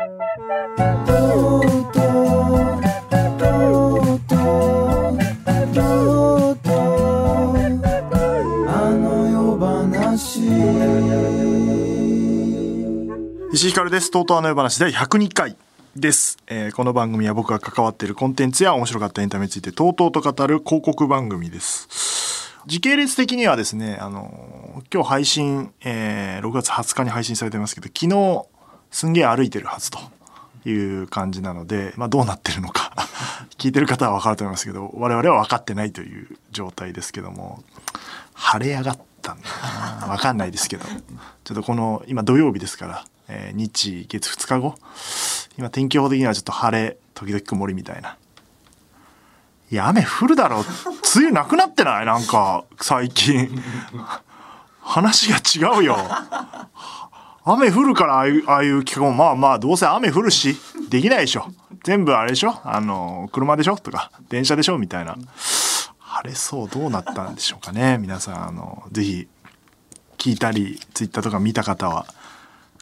石井ひかるです。とうとうあの世話第102回です、えーこの番組は僕が関わっているコンテンツや面白かったエンタメについてとうとうと語る広告番組です。時系列的にはですね、あの今日配信、えー6月20日に配信されてますけど、昨日すんげえ歩いてるはずという感じなので、まあどうなってるのか 聞いてる方は分かると思いますけど、我々は分かってないという状態ですけども、晴れ上がったんだな分かんないですけど。ちょっとこの今土曜日ですから、えー日月2日後今天気予報的にはちょっと晴れ時々曇りみたいな。いや雨降るだろ梅雨なくなってない？なんか最近。話が違うよ。雨降るからああいうああいう企画もまあまあどうせ雨降るしできないでしょ。全部あれでしょ。あの車でしょ。とか電車でしょみたいな。晴れそうどうなったんでしょうかね。皆さんあのぜひ聞いたりツイッターとか見た方は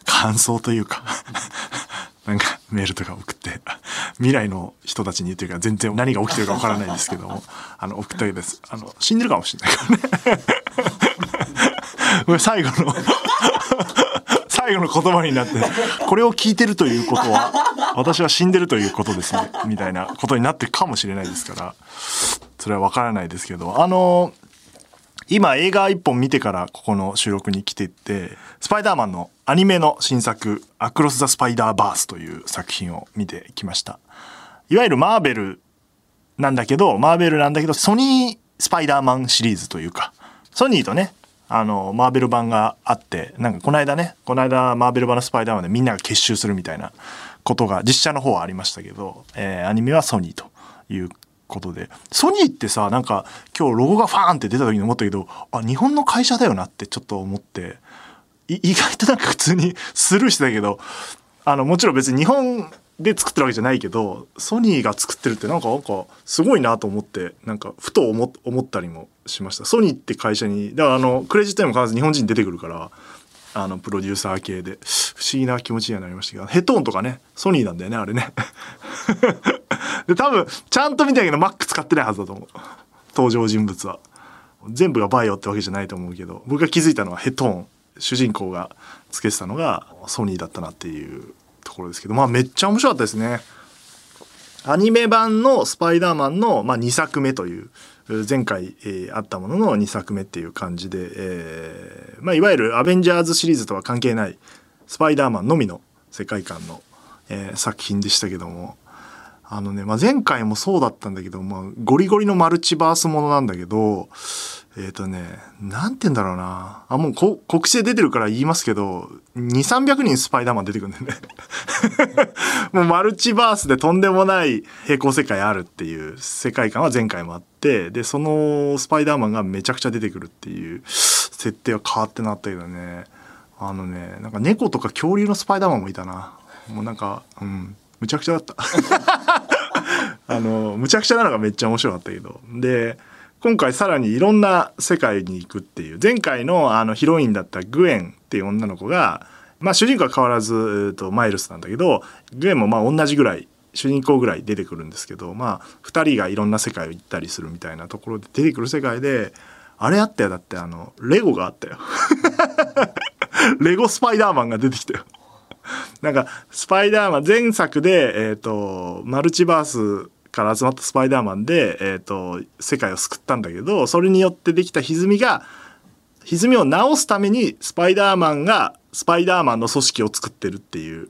感想というか なんかメールとか送って未来の人たちに言ってるか全然何が起きてるかわからないですけどもあの送ったわけです。あの死んでるかもしれないからね。最後の。最後の言葉になってこれを聞いてるということは私は死んでるということですねみたいなことになってるかもしれないですからそれは分からないですけどあの今映画一本見てからここの収録に来てってスパイダーマンのアニメの新作「アクロス・ザ・スパイダーバース」という作品を見てきました。いわゆるマーベルなんだけどマーベルなんだけどソニースパイダーマンシリーズというかソニーとねあのマーベル版があってなんかこの間ねこの間マーベル版のスパイダーマンでみんなが結集するみたいなことが実写の方はありましたけど、えーアニメはソニーということで。ソニーってさなんか今日ロゴがファーンって出た時に思ったけどあ日本の会社だよなってちょっと思って 意外となんか普通にスルーしてたけどあのもちろん別に日本で作ってるわけじゃないけどソニーが作ってるってなんかなんかすごいなと思ってなんかふと思思ったりもしました。ソニーって会社にだからあのクレジットにも必ず日本人出てくるからあのプロデューサー系で。不思議な気持ちにはなりましたけどヘッドホンとかねソニーなんだよねあれね。で多分ちゃんと見たけど Mac 使ってないはずだと思う。登場人物は。全部がバイオってわけじゃないと思うけど僕が気づいたのはヘッドホン主人公がつけてたのがソニーだったなっていうころですけどまあめっちゃ面白かったですね。アニメ版のスパイダーマンの、まあ、2作目という前回、えーあったものの2作目っていう感じで、えーまあ、いわゆるアベンジャーズシリーズとは関係ないスパイダーマンのみの世界観の、えー作品でしたけども。あのね、まあ、前回もそうだったんだけど、まあ、ゴリゴリのマルチバースものなんだけどえっ、とねなんて言うんだろうな。あもうこ告知で出てるから言いますけど2300人スパイダーマン出てくるんだよね。もうマルチバースでとんでもない平行世界あるっていう世界観は前回もあってでそのスパイダーマンがめちゃくちゃ出てくるっていう設定は変わってなったけどね。あのねなんか猫とか恐竜のスパイダーマンもいたな。もうなんかうんむちゃくちゃだった。あのむちゃくちゃなのがめっちゃ面白かったけど。で今回さらにいろんな世界に行くっていう。前回のあのヒロインだったグエンっていう女の子がまあ主人公は変わらず、えーとマイルスなんだけどグエンもまあ同じぐらい主人公ぐらい出てくるんですけどまあ2人がいろんな世界を行ったりするみたいなところで出てくる世界であれあったよ。だってあのレゴがあったよ。レゴスパイダーマンが出てきたよ。なんかスパイダーマン前作で、えー、とマルチバースから集まったスパイダーマンで、えー、と世界を救ったんだけどそれによってできた歪みが歪みを直すためにスパイダーマンがスパイダーマンの組織を作ってるっていう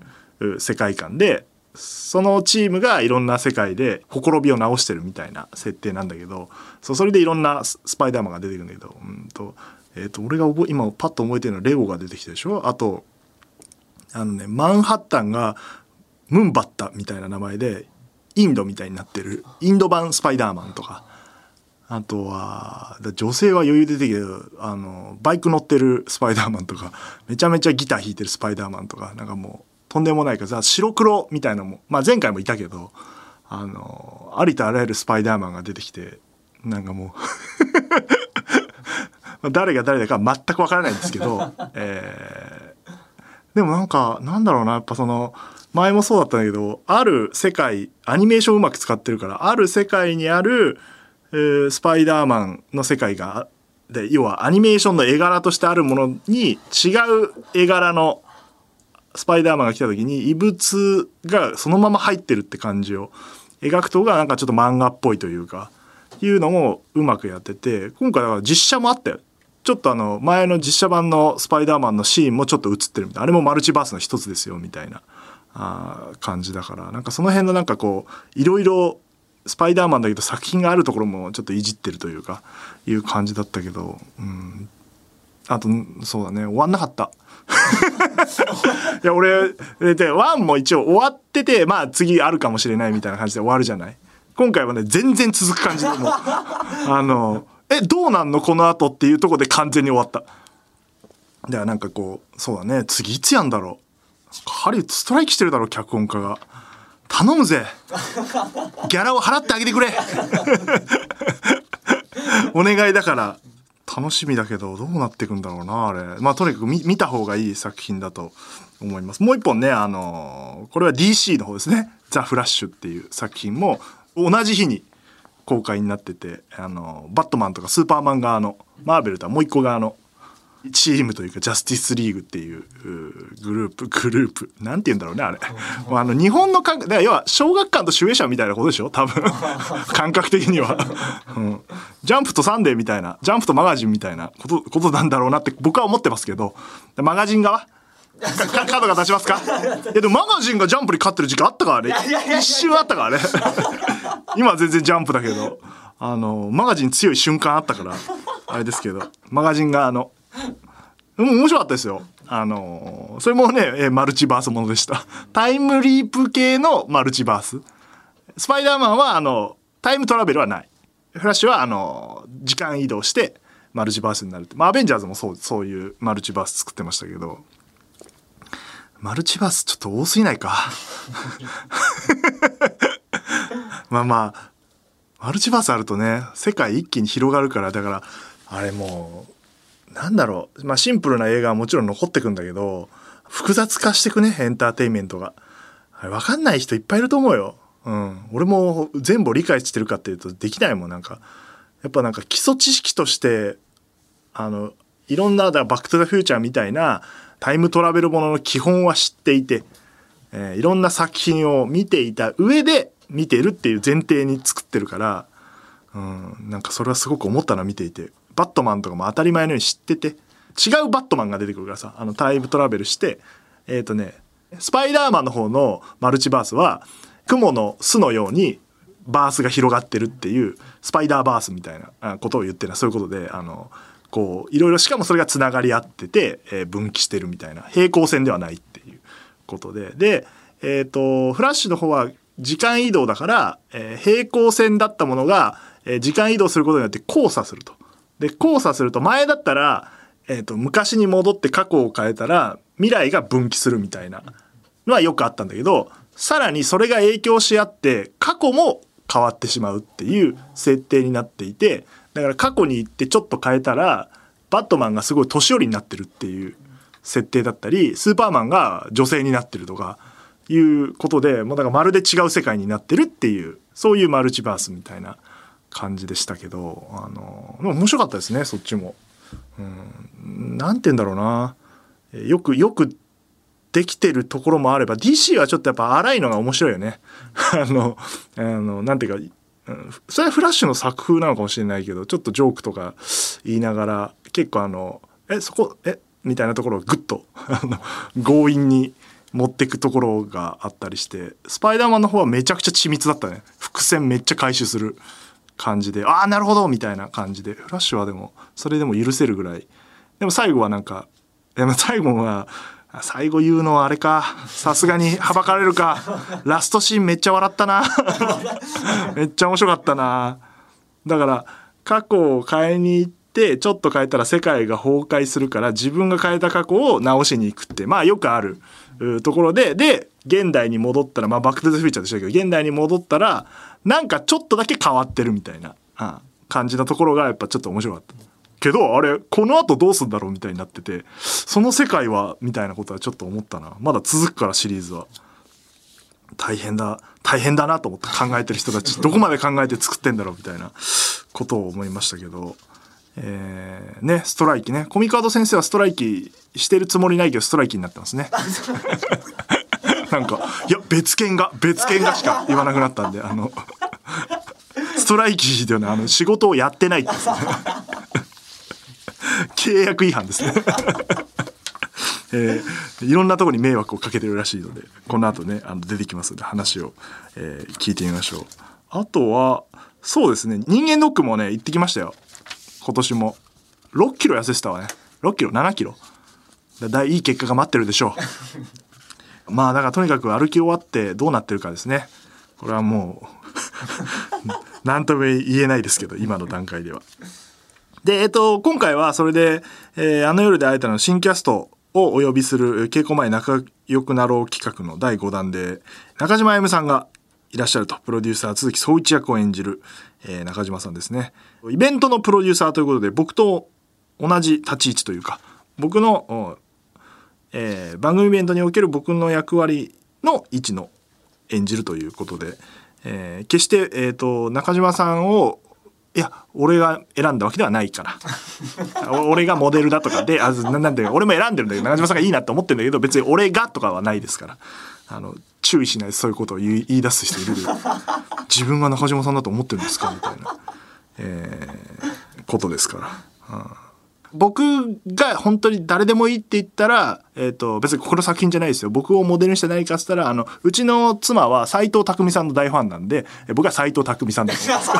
世界観でそのチームがいろんな世界でほころびを直してるみたいな設定なんだけどそうそれでいろんなスパイダーマンが出てくるんだけどうんと,、えー、と俺が今パッと覚えてるのはレゴが出てきたでしょ？あとあのねマンハッタンがムンバッタみたいな名前でインドみたいになってる。インド版スパイダーマンとか。あとは女性は余裕出てきてあのバイク乗ってるスパイダーマンとか。めちゃめちゃギター弾いてるスパイダーマンとか。なんかもうとんでもないか。ら白黒みたいなのも、まあ、前回もいたけどあのありとあらゆるスパイダーマンが出てきてなんかもう 誰が誰だか全くわからないんですけど、えーでもなんかなんだろうな。やっぱその前もそうだったんだけどある世界アニメーションうまく使ってるからある世界にある、えースパイダーマンの世界がで要はアニメーションの絵柄としてあるものに違う絵柄のスパイダーマンが来た時に異物がそのまま入ってるって感じを描くとがなんかちょっと漫画っぽいというかいうのもうまくやってて今回だから実写もあったよ。ちょっとあの前の実写版のスパイダーマンのシーンもちょっと映ってるみたいな。あれもマルチバースの一つですよみたいな。あ感じだから。なんかその辺のなんかこういろいろスパイダーマンだけど作品があるところもちょっといじってるというかいう感じだったけど、うん、あとそうだね。終わんなかった。いや俺でワンも一応終わっててまあ次あるかもしれないみたいな感じで終わるじゃない。今回はね全然続く感じでもうあのえどうなんのこの後っていうとこで完全に終わった。だからなんかこうそうだね。次いつやんだろう。ハリウッドストライキしてるだろ脚本家が。頼むぜ。ギャラを払ってあげてくれ。お願いだから。楽しみだけどどうなっていくんだろうなあれ。まあとにかく見見た方がいい作品だと思います。もう一本ねあのこれは DC の方ですね「ザ・フラッシュ」っていう作品も同じ日に公開になっててあのバットマンとかスーパーマン側のマーベルとはもう一個側のチームというかジャスティスリーグっていううグループグループなんて言うんだろうねあれ。もうあの日本の感覚だから要は小学館と集英社みたいなことでしょ？多分。感覚的には、うん、ジャンプとサンデーみたいなジャンプとマガジンみたいなことことなんだろうなって僕は思ってますけどでマガジン側？か カードが出しますか？いやでもマガジンがジャンプに勝ってる時期あったからね一瞬あったからね 今は全然ジャンプだけどあのマガジン強い瞬間あったからあれですけどマガジンがあの面白かったですよ。あのそれもね、えーマルチバースものでした。タイムリープ系のマルチバース。スパイダーマンは、あの、タイムトラベルはない。フラッシュは、あの、時間移動して、マルチバースになるって。まあ、アベンジャーズもそう、そういうマルチバース作ってましたけど、マルチバースちょっと多すぎないか。まあまあ、マルチバースあるとね、世界一気に広がるから、だから、あれもう、なんだろう、まあ、シンプルな映画はもちろん残ってくんだけど複雑化してくねエンターテインメントが。あれ分かんない人いっぱいいると思うよ、うん、俺も全部理解してるかっていうとできないもんなんか。やっぱなんか基礎知識としてあのいろんなだバック・トゥ・ザ・フューチャーみたいなタイムトラベルものの基本は知っていて、えーいろんな作品を見ていた上で見てるっていう前提に作ってるからうん、なんかそれはすごく思ったな見ていてバットマンとかも当たり前のように知ってて違うバットマンが出てくるからさあのタイムトラベルしてえっ、とねスパイダーマンの方のマルチバースは雲の巣のようにバースが広がってるっていうスパイダーバースみたいなことを言ってる。そういうことであのこういろいろしかもそれがつながり合ってて、えー分岐してるみたいな平行線ではないっていうことででえっ、とフラッシュの方は時間移動だから、えー平行線だったものが、えー時間移動することによって交差すると。で交差すると前だったら、えー、と昔に戻って過去を変えたら未来が分岐するみたいなのはよくあったんだけどさらにそれが影響し合って過去も変わってしまうっていう設定になっていてだから過去に行ってちょっと変えたらバットマンがすごい年寄りになってるっていう設定だったりスーパーマンが女性になってるとかいうことでもうだからまるで違う世界になってるっていうそういうマルチバースみたいな感じでしたけどあのでも面白かったですねそっちも。うん、なて言うんだろうなよくよくできてるところもあれば DC はちょっとやっぱ荒いのが面白いよね。あのあのなんていうかうん。それはフラッシュの作風なのかもしれないけどちょっとジョークとか言いながら結構あの「えそこえみたいなところをグッと 強引に持っていくところがあったりしてスパイダーマンの方はめちゃくちゃ緻密だったね。伏線めっちゃ回収する感じでああなるほどみたいな感じで。フラッシュはでもそれでも許せるぐらい。でも最後はなんか最後は最後言うのはあれか。さすがにはばかれるか。ラストシーンめっちゃ笑ったな。めっちゃ面白かったな。だから過去を変えに行ってちょっと変えたら世界が崩壊するから自分が変えた過去を直しに行くってまあよくあるところで。で現代に戻ったらまあバック・トゥ・ザ・フューチャーでしたけど現代に戻ったらなんかちょっとだけ変わってるみたいな、あ感じなところがやっぱちょっと面白かった。けどあれこの後どうすんだろうみたいになっててその世界はみたいなことはちょっと思ったな。まだ続くからシリーズは。大変だ大変だなと思って考えてる人たちどこまで考えて作ってんだろうみたいなことを思いましたけど。えー、ねストライキね。コミカード先生はストライキしてるつもりないけどストライキになってますね。なんかいや別件が別件がしか言わなくなったんであの ストライキではねあの仕事をやってないって。ですね契約違反ですね。えー、いろんなところに迷惑をかけてるらしいのでこの後ねあの出てきますので話を、えー、聞いてみましょう。あとはそうですね人間ドックもね行ってきましたよ。今年も。6キロ痩せてたわね。6キロ7キロ。だいい結果が待ってるでしょう。まあだからとにかく歩き終わってどうなってるかですね。これはもう 何とも言えないですけど今の段階では。で、えっと、今回はそれで、えー、あの夜で会えたの新キャストをお呼びする稽古前仲良くなろう企画の第5弾で中島あゆむさんがいらっしゃると。プロデューサー鈴木総一役を演じる、えー、中島さんですね。イベントのプロデューサーということで僕と同じ立ち位置というか僕の、えー、番組イベントにおける僕の役割の位置の演じるということで、えー、決して、えーと中島さんをいや俺が選んだわけではないから。俺がモデルだとかであなんで俺も選んでるんだけど中島さんがいいなと思ってるんだけど別に俺がとかはないですから。あの注意しないそういうことを言い言い出す人いる自分が中島さんだと思ってるんですか？みたいな、えー、ことですから。うん。僕が本当に誰でもいいって言ったら、えっ、ー、と、別にこの作品じゃないですよ。僕をモデルにして何かっつったら、あの、うちの妻は斎藤匠さんの大ファンなんで、僕は斎藤匠さんだと思います。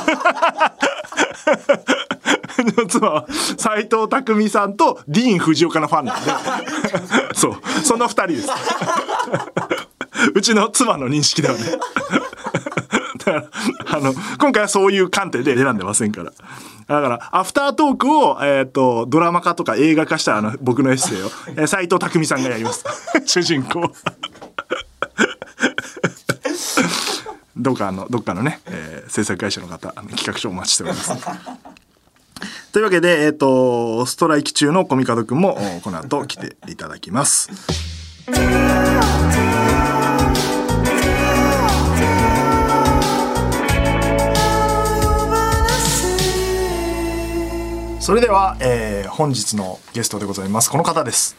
の妻は斎藤工さんとディーン・藤岡のファンなんでそうその2人です うちの妻の認識ではね あの今回はそういう観点で選んでませんから。だからアフタートークを、えーと、ドラマ化とか映画化したあの僕のエッセイを、えー、斉藤工さんがやります。主人公。どっかのどっかのね、えー、制作会社の方あの企画書お待ちしております。というわけで、えっ、ー、と、ストライキ中のコミカドくんも、この後来ていただきます。それでは、えー、本日のゲストでございます。この方です。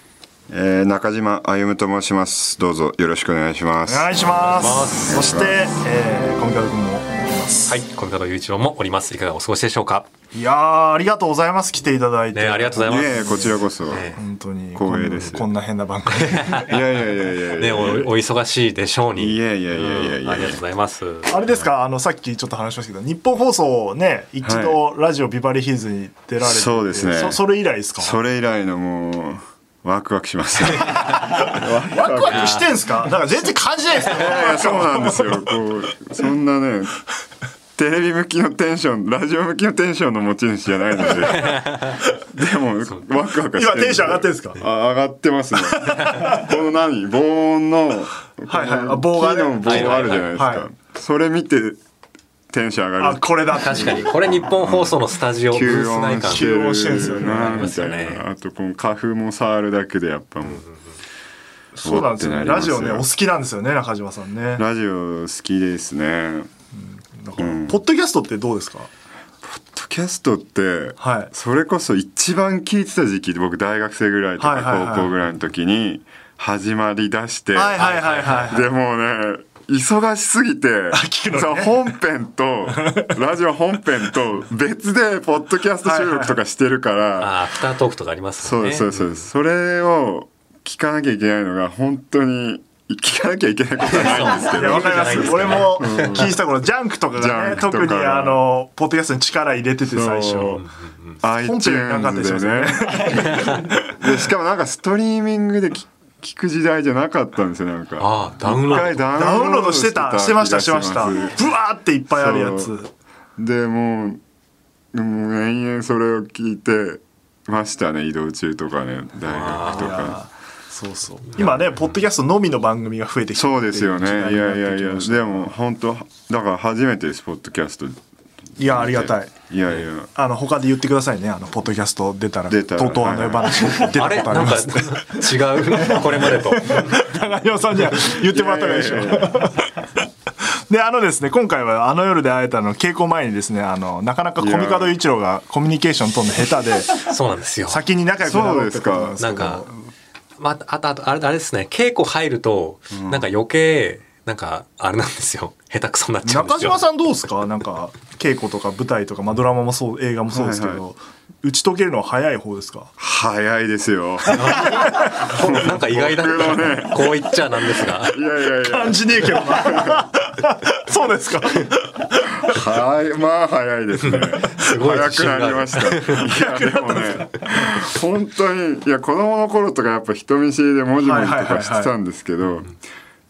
えー、中島歩と申します。どうぞよろしくお願いします。お願いします。そして、えー、コミカド君もます。はい、コミカド雄一郎もおります。いかがお過ごしでしょうか？いやありがとうございます。来ていただいて、ね、ありがとうございます、ね、こちらこそ、ね、本当に光栄です。こんな変な番組。いやいやいやいやねおお忙しいでしょうに。いやいやいやいやいや、ありがとうございます。あれですか？あのさっきちょっと話しましたけど日本放送ね一度ラジオビバリーヒルズに出られて、はい、そうですね。そそれ以来ですか？それ以来のもうワクワクしますワクワクしてんすか？だから全然感じないですよいやいやそうなんですよ。こうそんなねテレビ向きのテンションラジオ向きのテンションの持ち主じゃないので。でもワクワク今テンション上がってんですか？あ上がってますね。この何？防音のはいはい。棒が、ね、の棒あるじゃないですか、はい。はい、それ見てテンション上がる。あこれだ。確かに。これ日本放送のスタジオ、うん、吸音吸音してるんですよね。あみたいなあとこの花粉も触るだけでやっぱもう、うんそうなんですよ、ね、ラジオねお好きなんですよね中島さんね。ラジオ好きですね。だから、うん、ポッドキャストってどうですか？ポッドキャストって、はい、それこそ一番聞いてた時期で僕大学生ぐらいとか高校ぐらいの時に始まりだして、はいはいはいはい、でもね忙しすぎて、ね、本編と ラジオ本編と別でポッドキャスト収録とかしてるからはい、あアフタートークとかありますもんね。そうそうそう、それを聞かなきゃいけないのが本当に聞かなきゃいけないことはないんですけど。わかります。俺も聞いた頃、ジャンクとかがね、特にあの、ポッドキャストに力入れてて最初。iTunes でね。で、しかもなんかストリーミングで聞く時代じゃなかったんですよ、なんか。あダウンロード。ダウンロードしてた。してました、してました。ブワーっていっぱいあるやつ。で、もう、もう延々それを聞いてましたね、移動中とかね、大学とか。そうそう今ねポッドキャストのみの番組が増えてきてそうですよねいやいやいやでも本当だから初めてですポッドキャストいやありがたい。いやいや。あの他で言ってくださいね。あのポッドキャスト出たらとうとうあの話。出たことあります違う？これまでと。長山さんには言ってもらったらいいでしょ。であのですね今回はあの夜で会えたの稽古前にですねあのなかなかコミカド一郎がコミュニケーション取るの下手で そうなんですよ。先に仲良くなろうってか。なんかまあ、あとあとあれあれですね。稽古入ると、なんか余計なんかあれなんですよ。下手くそになっちゃうんですよ。中島さんどうですか？なんか稽古とか舞台とか、まあ、ドラマもそう映画もそうですけど、はいはい。打ち解けるのは早い方ですか？早いですよ。なんか意外だね、こう言っちゃなんですが。いやいやいや。感じねえけどな。そうですか。はいまあ早いですね。すごい早くなりました。いやでもね本当にいや子供の頃とかやっぱ人見知りで文字文字とかしてたんですけど、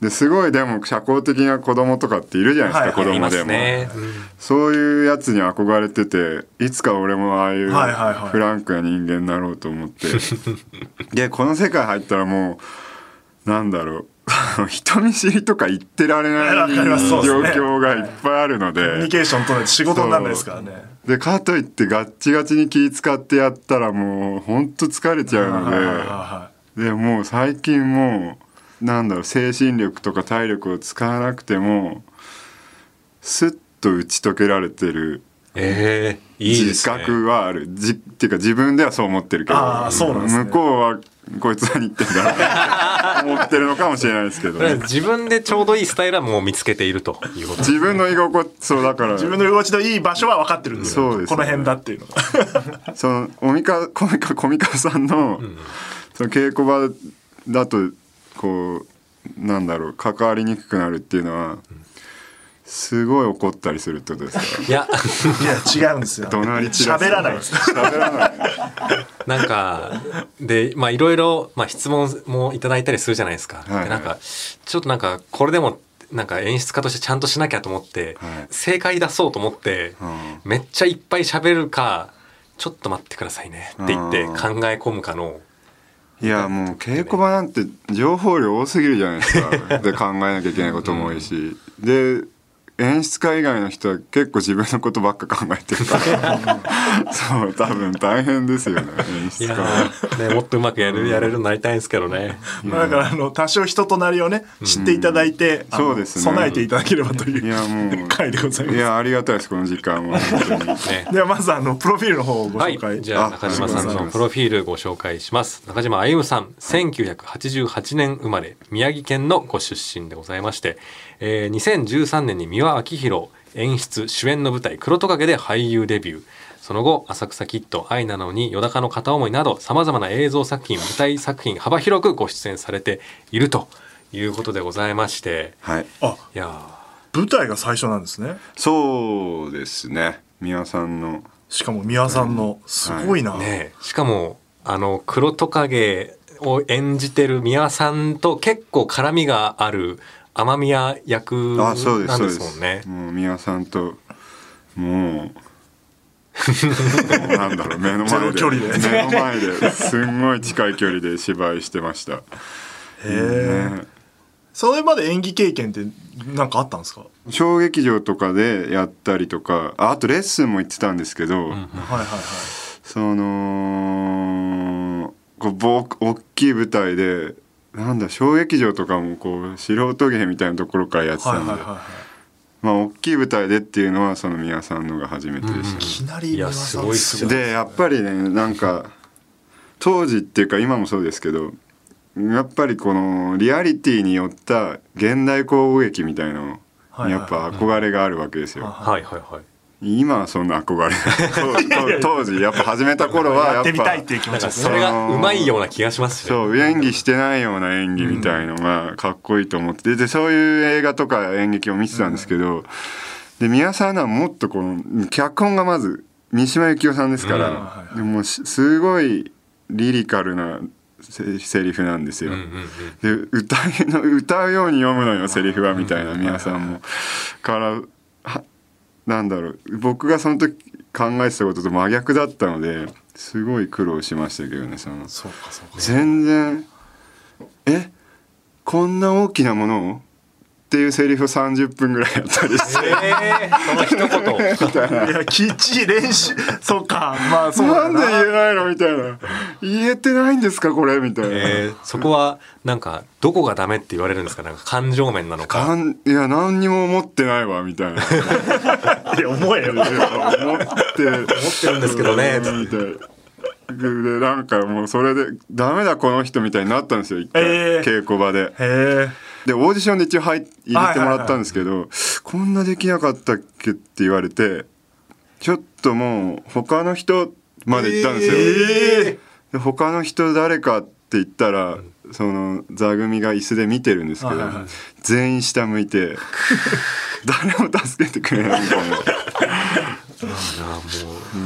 ですごいでも社交的な子供とかっているじゃないですか、はい、子供でも、ねうん、そういうやつに憧れてていつか俺もああいうフランクな人間になろうと思って、でこの世界入ったらもうなんだろう。人見知りとか言ってられない状況がいっぱいあるので、コミュニケーションと仕事にならないですからね。でかといってガッチガチに気使ってやったらもうほんと疲れちゃうので。でもう最近もうなんだろう精神力とか体力を使わなくてもスッと打ち解けられてる自覚はある、じっていうか自分ではそう思ってるけど向こうはこいつ何言ってんだ 思ってるのかもしれないですけど、ね、自分でちょうどいいスタイルはもう見つけているということ。自分の居心地そうだから自分の居心地のいい場所は分かってるんですよそうです、ね、この辺だっていうの そのおみかコミカコミカさんの,、うん、その稽古場だとこうなんだろう関わりにくくなるっていうのは、すごい怒ったりするってことですか？いや。いや違うんですよ。怒鳴り散ら喋らない。喋らない。なんかでまあいろいろ、まあ、質問もいただいたりするじゃないですか、はい。はい、なんかちょっとなんかこれでもなんか演出家としてちゃんとしなきゃと思って、はい、正解出そうと思って、うん、めっちゃいっぱい喋るかちょっと待ってくださいねって言って考え込むかのいやもう稽古場なんて情報量多すぎるじゃないですか。で考えなきゃいけないことも多いし、で演出家以外の人は結構自分のことばっか考えてるから。そう多分大変ですよね演出家は、ね、もっとうまくやるやれるようになりたいんですけどね、まあ、だからあの多少人となりをね知っていただいて、うん、そうですね。備えていただければといういやもう 回でございます。いやありがたいですこの時間はね、ではまずあのプロフィールの方をご紹介、はい、じゃあ中島さんのプロフィールご紹介します。中島歩さん1988年生まれ宮城県のご出身でございましてえー、2013年に三輪明宏演出主演の舞台「黒トカゲ」で俳優デビュー。その後「浅草キッド」「愛なのに」「よだかの片思い」などさまざまな映像作品舞台作品幅広くご出演されているということでございまして、はい、あいや舞台が最初なんですね。そうですね。三輪さんの。しかも三輪さんの、すごいな、はい、ね、しかもあの黒トカゲを演じてる三輪さんと結構絡みがある雨宮役なんですもんね。もう宮さんともう なんだろう目の前で目の前ですんごい近い距離で芝居してました。へえ、ね。それまで演技経験って何かあったんですか？小劇場とかでやったりとかあとレッスンも行ってたんですけど、うん、はいはいはいそのこう大きい舞台でなんだ小劇場とかもこう素人芸みたいなところからやってたんで、はいはいはいはい、まあ大きい舞台でっていうのはその宮さんのが初めてでした、ね、いきなり宮さんすごいでやっぱりねなんか当時っていうか今もそうですけどやっぱりこのリアリティによった現代交互劇みたいなのやっぱ憧れがあるわけですよ。はいはいはい。今はそんな憧れ。当時やっぱ始めた頃はやってみたいっていう気持ちそれがうまいような気がしますそう演技してないような演技みたいのがかっこいいと思って。でそういう映画とか演劇を見てたんですけど、で宮沢はもっとこの脚本がまず三島由紀夫さんですから、でもすごいリリカルなセリフなんですよ。で歌歌うように読むのよセリフはみたいな宮さんも。からなんだろう。僕がその時考えてたことと真逆だったのですごい苦労しましたけどねその。全然え？こんな大きなものを？っていうセリフを30分ぐらいやったりして、えー、その一言。いやきっちり練習そうかまあそうな。んで言えないの？みたいな。言えてないんですかこれ？みたいな、えー、そこはなんかどこがダメって言われるんですか？なんか感情面なのか。かんいや何にも思ってないわみたいな いや思えよ思って。思ってるんですけどね。みたいでなんかもうそれでダメだこの人みたいになったんですよ一回、えー稽古場で。へえ。でオーディションで一応入入れてもらったんですけど、こんなできなかったっけって言われてちょっともう他の人まで行ったんですよ、え。で他の人誰かって言ったら、その座組が椅子で見てるんですけど、はいはいはい。全員下向いて 誰も助けてくれないみたいな。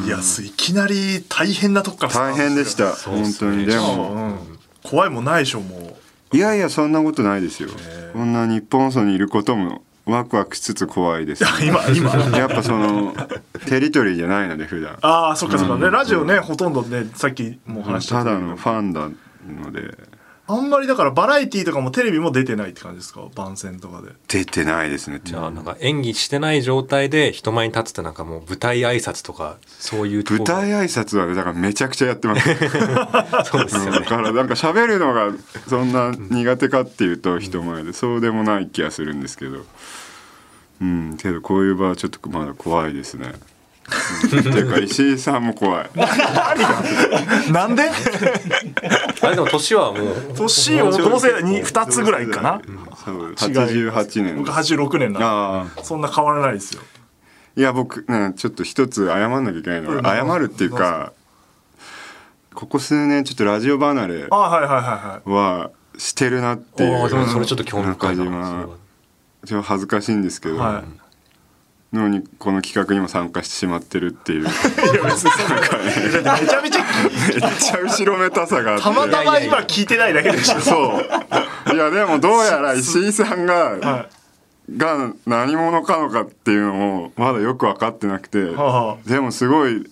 いやすいきなり大変なとこから大ト変でした、本当に。でも、うん。怖いもんないでしょもいやいやそんなことないですよ。こんな日本放送にいることもワクワクしつつ怖いですう 今今。やっぱそのテリトリーじゃないので普段。ああそっかそっか。ねラジオねほとんどねさっきもお話ししたただのファンなのであんまりだからバラエティーとかもテレビも出てないって感じですか？番宣とかで。出てないですねじゃあなんか演技してない状態で人前に立つってなんかもう舞台挨拶とかそういう舞台挨拶はねだからめちゃくちゃやってます。そうですよね。だからなんか喋るのがそんな苦手かっていうと人前で。そうでもない気がするんですけど。うんけどこういう場はちょっとまだ怖いですね。うんっていうか石井さんも怖い。なんで？あれでも年はもう。年を同世に2つぐらいかな。そう違い88年。僕86年なそんな変わらないですよ。いや僕ねちょっと一つ謝んなきゃいけないのが謝るっていうかここ数年ちょっとラジオ離れあはいはいはいはいはしてるなっていうああでもそれちょっと興味深いな。中島ちょっと恥ずかしいんですけど、はのにこの企画にも参加してしまってるっていう。めっいや別にそんなめちゃめちゃちゃ後ろめたさがあって。たまたま今聞いてないだけでしょ。そういやでもどうやら石井さんが、はが何者かのかっていうのもまだよく分かってなくて、はあ。はでもすごい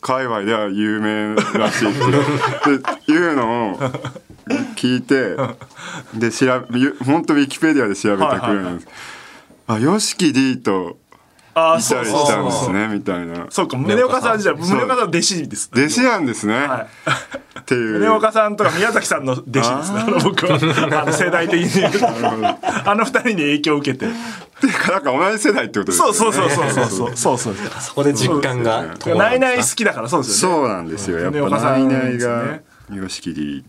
界隈では有名らしいっていう。でいうのを聞いてで調べゆ本当ウィキペディアで調べたくらいなんです、あ YOSHIKI-D とあ来たりしたんですねみたいな。そうか宗岡さんじゃ宗岡さん弟子です弟子なんですね、はい、っていう。宗岡さんとか宮崎さんの弟子ですね僕は。あの世代的に あの二人に影響を受けて。っていうかなんか同じ世代ってことですね。そうそうそうそうそうそうそうそこで実感が。ナイナイ好きだからそうですよね。そうなんですよ。やっぱナいないが吉切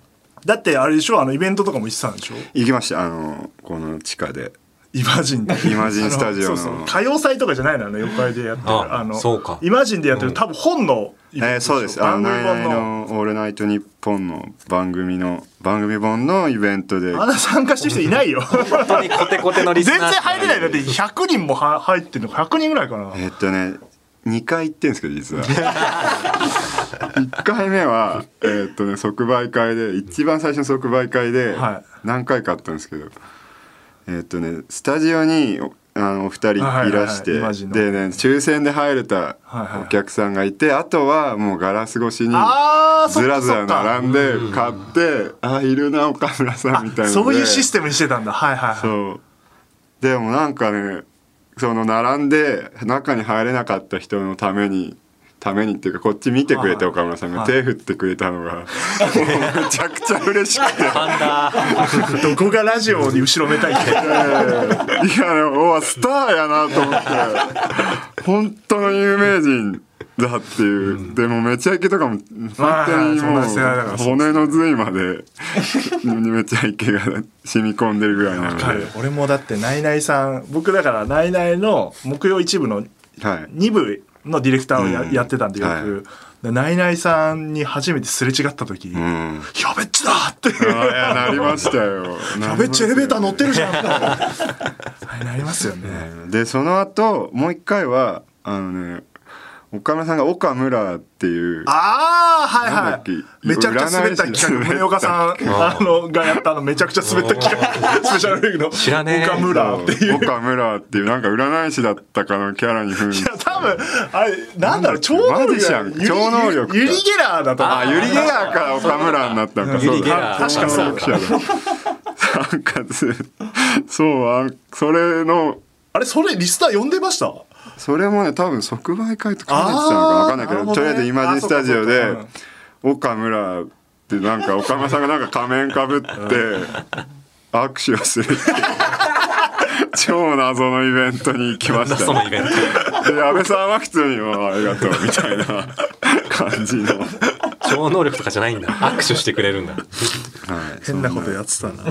だってあれでしょあのイベントとかも行ってたんでしょ？行きました。あのこの地下で。イマジンで。イマジンスタジオの。あそうそう。歌謡祭とかじゃないのあの妖怪でやってる。ああのそうか。イマジンでやってる多分本のえー、そうです。あのの。の「オールナイトニッポン」の番組の番組本のイベントで。あんな参加してる人いないよ。本当にコテコテのリスナー。全然入れない。だって100人もは入ってるの100人ぐらいかな。えっとね2回行ってんですけど実は。1回目はえっとね即売会で一番最初の即売会ではい。何回かあったんですけどえっとねスタジオにおあのお二人いらしてはいはいでね抽選で入れたはいはい。お客さんがいてあとはもうガラス越しにずらずら並んで買ってあいるな岡村さんみたいなそういうシステムにしてたんだ。はいはいはい。そう。でもなんかねその並んで中に入れなかった人のためにためにっていうかこっち見てくれてはい。岡村さんがはい。手振ってくれたのがもうめちゃくちゃ嬉しくて。どこがラジオに後ろめたいって。いやでもうわスターやなと思って。本当の有名人だっていう、でもめちゃイケとかも本当にもう骨の髄までめちゃイケが染み込んでるぐらいなので、はい俺もだってナイナイさん僕だからナイナイの木曜一部のはい、2部のディレクターをや,、うん。やってたんでよく、はい。でナイナイさんに初めてすれ違った時「うん。やべっちだ!」って。なりましたよ「やべっちエレベーター乗ってるじゃん」はいなりますよね、でその後もう一回はあのね岡村さんが岡村っていうああはいはい。めちゃくちゃ滑った企画宗岡さん あのがやったあのめちゃくちゃ滑った企画スペシャルウィークの知らねえ。岡村っていう。岡村っていうなんか占い師だったかのキャラに扮いしてや多分あれなんだろう超能力超能力。かユリゲラーだとあユリ・ゲラーから岡村になったのか。ユリゲラー。確かそうだ。なんかそうあそれのあれそれリスター呼んでました？それもね多分即売会とか兼ねてたのか分かんないけど、ね、とりあえずイマジンスタジオで岡村ってなんか岡村さんがなんか仮面かぶって握手をするっていう超謎のイベントに行きました、ね、で安倍さんは普通に「ありがとう」みたいな感じの。超能力とかじゃないんだ。握手してくれるんだ、はい、変なことやってたな。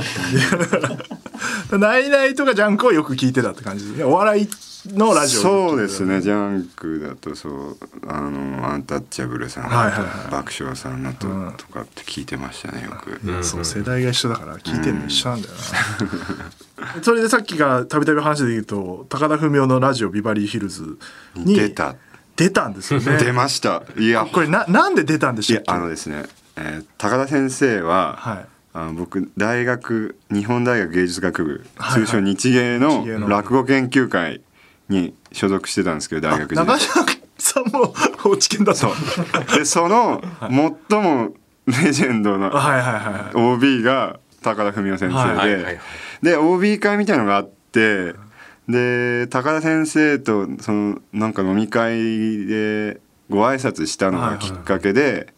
ナイナイとかジャンクをよく聞いてたって感じ。ですねお笑いのラジオそうですね。ジャンクだとそうあのアンタッチャブルさんはいはいはい、爆笑さんのと,、とかって聞いてましたねよく、うん、そう世代が一緒だから聞いてるの一緒なんだよな、それでさっきからたびたび話で言うと高田文夫のラジオビバリーヒルズに出た。出たんですよね。出ました。いやこれななんで出たんでしょうあのですね、えー、高田先生は、はい。あの僕大学日本大学芸術学部、通称日芸の。落語研究会に所属してたんですけど大学時代。さんも高知県だそう。でその最もレジェンドの OB が高田文夫先生で、で OB 会みたいのがあってで高田先生とそのなんか飲み会でご挨拶したのがきっかけで、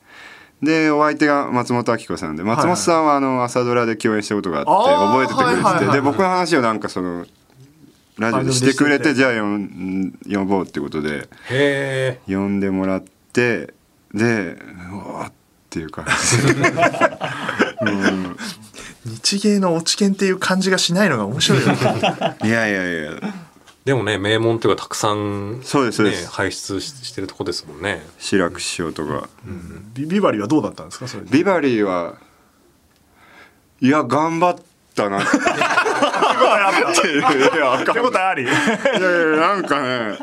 でお相手が松本明子さんで松本さんはあの朝ドラで共演したことがあって覚えててくれててで僕の話をなんかそのラジオでしてくれてじゃあ呼ぼうってことで呼んでもらってでうわっていう感じ うん、日芸の落ち研っていう感じがしないのが面白いよね。いやいやいや。でもね名門っていうかたくさん、ね、そうですそうです。輩出してるとこですもんね。志らく師匠とか、うん、ビビバリーはどうだったんですかそれビバリーはいや頑張ったな。って手応えあり。いやいやなんかね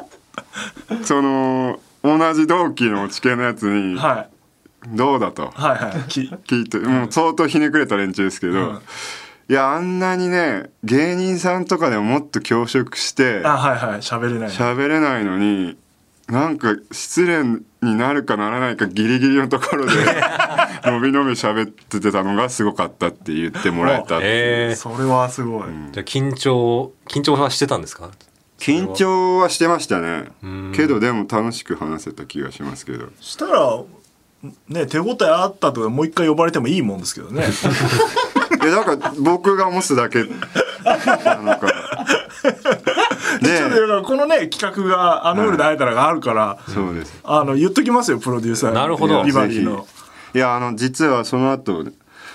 その同じ同期の地形のやつに、はい、どうだと、はいはい、聞いてもう相当ひねくれた連中ですけど、うん。いやあんなにね芸人さんとかでももっと恐縮してあはいはい。喋れない喋れないのになんか失礼になるかならないかギリギリのところで 伸び伸び喋っててたのがすごかったって言ってもらえたえー、それはすごい、うん、じゃあ緊張緊張はしてたんですか？緊張はしてましたね。けどでも楽しく話せた気がしますけど。したらね手応えあったとかもう一回呼ばれてもいいもんですけどね。いやなんか僕が持つだけなのかでこのね企画が「あの夜で会えたら」があるから、そうです。あの言っときますよプロデューサーなるほど。ビバリーの。いやあの実はその後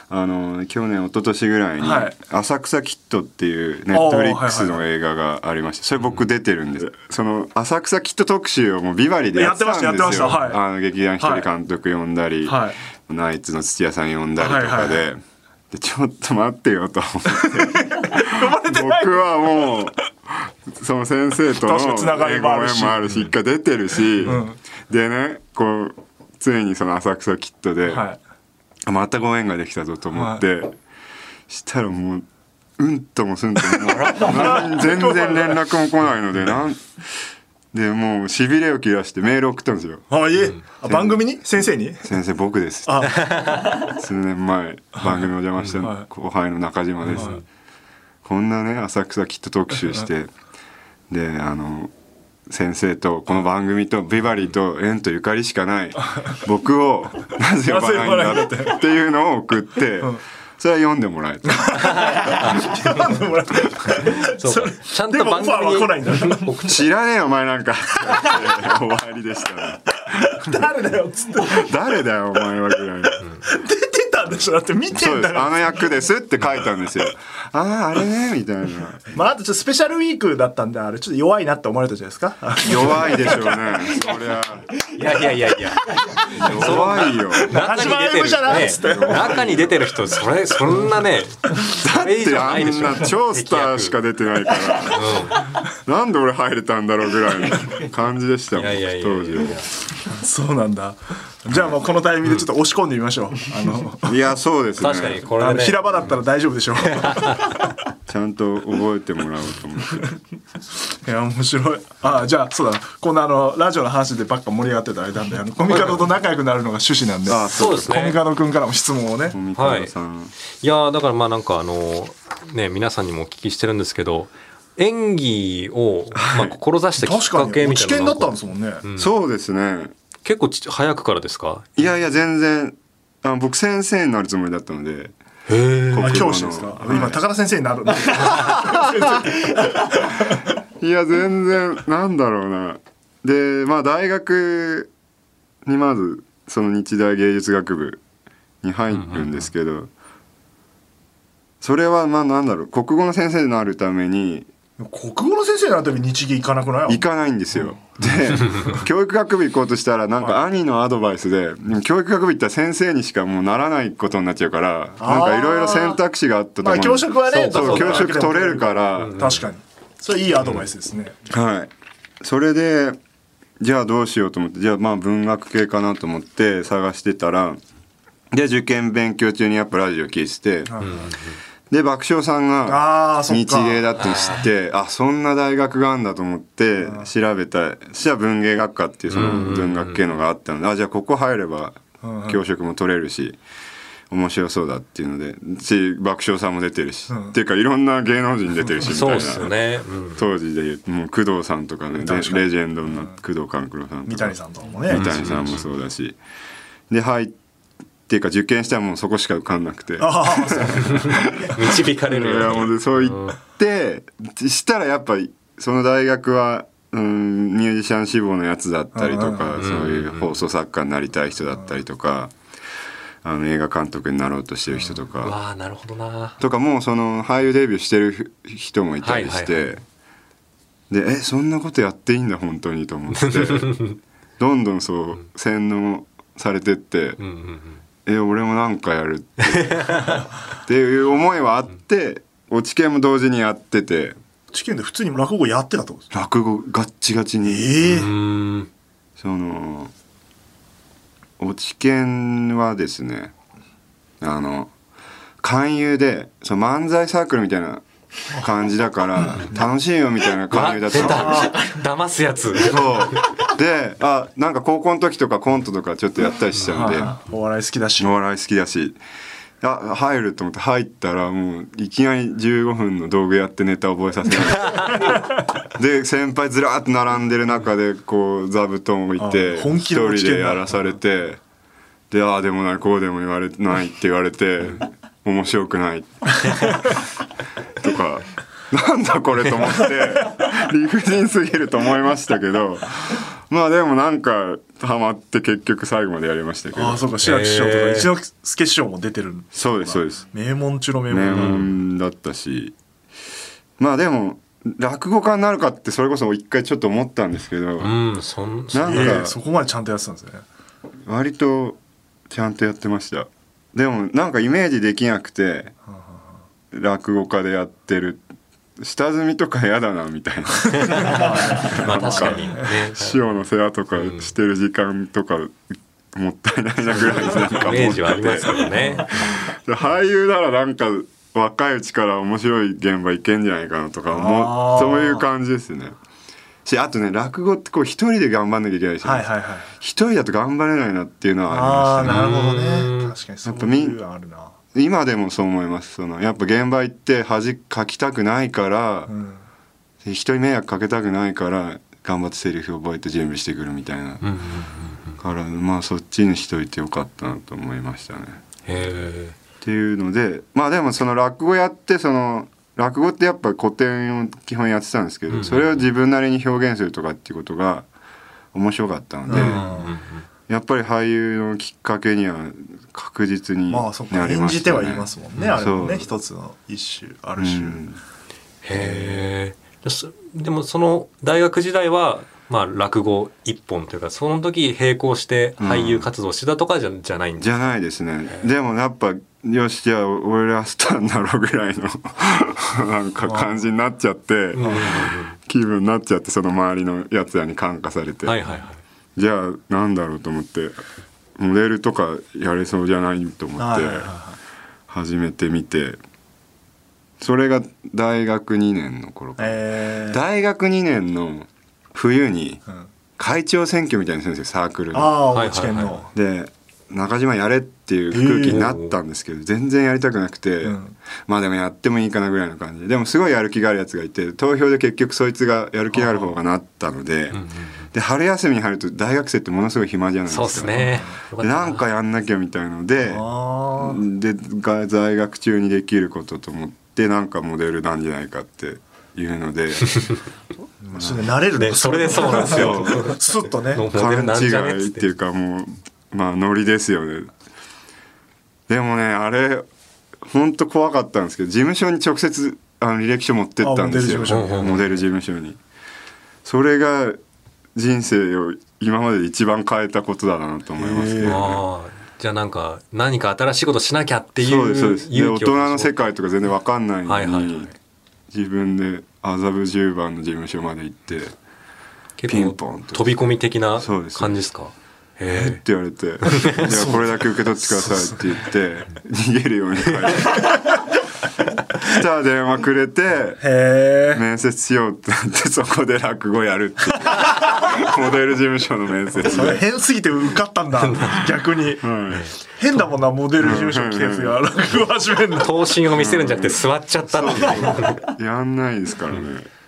あの去年一昨年ぐらいに「浅草キッド」っていうネットフリックスの映画がありましてそれ僕出てるんです、その浅草キッド特集をもうビバリーでやってたんですよ。あの劇団ひとり監督呼んだり、ナイツの土屋さん呼んだりとかで。でちょっと待ってよと思って。僕はもうその先生との英語縁もあるし一回出てるし、うん、でねこうついにその浅草キッドで、はい、またご縁ができたぞと思って、はい、したらもううんともすんとも 全然連絡も来ないので なんでもうしびれを切らしてメール送ったんですよ。あいえ、うん、番組に？先生に？先生僕です。数年前番組お邪魔した後輩の中島です、はい、こんなね浅草キッド特集してであの先生とこの番組とビバリーと縁とゆかりしかない僕を なぜ呼ばないんだっていうのを送って、うんそれは読んでもらえた。読んでもらえたそうちゃんと番組に知らねえよお前なんか。終わりでしたね。誰だよっつって。誰だよお前はぐらい、出てたんでしょ？だって見てんだあの役ですって書いたんですよ。あああれねみたいな。まああとちょっとスペシャルウィークだったんであれちょっと弱いなって思われたじゃないですか？弱いでしょうね。そりゃ。いやいやいやいや。弱いよ。中に出てる、ね、中に出てる人それそんなねだってあんな超スターしか出てないから、うん、なんで俺入れたんだろうぐらいの感じでしたもん当時そうなんだ。じゃあもうこのタイミングでちょっと押し込んでみましょう、あの。いやそうですね。確かにこれ、ね、平場だったら大丈夫でしょう ちゃんと覚えてもらおうと思って。いや面白い。あじゃあそうだこんなあのラジオの話でばっか盛り上がってた間であのコミカドと仲良くなるのが趣旨なんで。あそうですね。コミカド君からも質問をね。はい。いやだからまあなんかあのね皆さんにもお聞きしてるんですけど演技を、まあ、志したきっかけみたいなだったんですもんね、うん、そうですね。結構早くからですか？いやいや全然。あ僕先生になるつもりだったので教師ですか、はい、今高田先生になる いや全然なんだろうな。でまあ大学にまずその日大芸術学部に入るんですけど、うんうんうん、それはまあなんだろう。国語の先生になるために国語の先生になるために日芸行かなくない？行かないんですよ、うん、で教育学部行こうとしたらなんか兄のアドバイスで、教育学部行ったら先生にしかもうならないことになっちゃうからなんかいろいろ選択肢があったと思う、まあ、教職はねそう教職取れるから、うん、確かに。それいいアドバイスですね、うん、はい。それでじゃあどうしようと思ってじゃあまあ文学系かなと思って探してたらで受験勉強中にやっぱラジオ聞いてて、うんで爆笑さんが日芸だって知ってあそんな大学があるんだと思って調べたしは文芸学科っていうその文学系のがあったのであじゃあここ入れば教職も取れるし面白そうだっていうので爆笑さんも出てるし、うん、っていうかいろんな芸能人出てるしみたいな。ね、うん、当時でもう工藤さんとかねレジェンドの工藤官九郎さんとか。三谷さんもね三谷さんもそうだしで入ってっていうか受験したらもうそこしか受かんなくて。導かれるよ、ね、いやもうそう言ってしたらやっぱりその大学は、うん、ミュージシャン志望のやつだったりとかそういう放送作家になりたい人だったりとか。あの映画監督になろうとしてる人とか、うなるほどな。とかもうその俳優デビューしてる人もいたりして、はいはいはい、でえそんなことやっていいんだ本当にと思って。どんどんそう洗脳されてって、うんうんうんえ俺もなんかやるって。っていう思いはあって落ち研も同時にやってて。落研で普通に落語やってたってこと落語ガッチガチに。ええー、その落ち研はですねあの勧誘でその漫才サークルみたいな感じだから楽しいよみたいな感じだっ た。騙すやつ。そうであなんか高校の時とかコントとかちょっとやったりしちゃうんでお笑い好きだし。お笑い好きだし。あ入ると思って入ったらもういきなり15分の道具やってネタ覚えさせられ で先輩ずらっと並んでる中でこう座布団置いて一人でやらされて。でああでもないこうでも言われないって言われて 面白くない。とか。なんだこれと思って。理不尽すぎると思いましたけどまあでもなんかハマって結局最後までやりましたけど。ああそうか白木師匠とか一之輔師匠も出てるそうですそうです。名門中の名門名門だったし。まあでも落語家になるかってそれこそ一回ちょっと思ったんですけど、うん、そんな。んか、えー、そこまでちゃんとやってたんですね。割とちゃんとやってました。でもなんかイメージできなくて。落語家でやってる下積みとか嫌だなみたいな。まあ確かにね。師匠の世話とかしてる時間とか、もったいないなぐらいなんか思って。ね俳優ならなんか若いうちから面白い現場行けんじゃないかなとかもそういう感じですね。しあとね落語ってこう一人で頑張んなきゃいけないし、はいはいはい、一人だと頑張れないなっていうのはありましたね。なるほどね。確かにそういうのあるな今でもそう思います。そのやっぱ現場行って恥かきたくないから、うん、人に迷惑かけたくないから頑張ってセリフ覚えて準備してくるみたいな、うんうんうん、からまあそっちにしといてよかったなと思いましたね。へっていうのでまあでもその落語やってその落語ってやっぱ古典を基本やってたんですけど、うんうん、それを自分なりに表現するとかっていうことが面白かったので、うんうん、やっぱり俳優のきっかけには確実にまあそうか演じてはいますもんねあれもね一つの一種ある種、うん、へえでもその大学時代はまあ落語一本というかその時並行して俳優活動してたとかじゃ,、じゃないんですじゃないですね。でもやっぱよしじゃあ俺はスターになろうぐらいの なんか感じになっちゃって気分になっちゃってその周りのやつらに感化されて、はいはいはい、じゃあなんだろうと思ってモデルとかやれそうじゃないと思って始めてみてそれが大学2年の頃か、えー、大学2年の冬に会長選挙みたいな先生サークルで。ああ、知見の。で中島やれっていう空気になったんですけど、全然やりたくなくて、うん、まあでもやってもいいかなぐらいの感じででもすごいやる気があるやつがいて投票で結局そいつがやる気がある方がなったので、で春休みに入ると大学生ってものすごい暇じゃないですか。そうですね。なんかやんなきゃみたいのでで在学中にできることと思ってなんかモデルなんじゃないかっていうので。それ慣れるねそれでそうなんですよ。スッとね。勘違いっていうかもうまあノリですよねでもねあれ本当怖かったんですけど事務所に直接あの履歴書持ってったんですよ。モデル事務所に。それが人生を今までで一番変えたことだなと思いますけど、ね、じゃあなんか何か新しいことしなきゃっていうそうですそうです。で大人の世界とか全然分かんないのに、はいはいはい、自分で麻布十番の事務所まで行ってピンポン飛び込み的な感じですか？えっ？て言われて「じゃあこれだけ受け取ってください」って言って逃げるように書いてしたら電話くれて面接しようってなってそこで落語やるってモデル事務所の面接それ変すぎて受かったんだ逆に、変だもんなモデル事務所来てるや落語始めるの。頭身を見せるんじゃなくて座っちゃったってやんないですからね。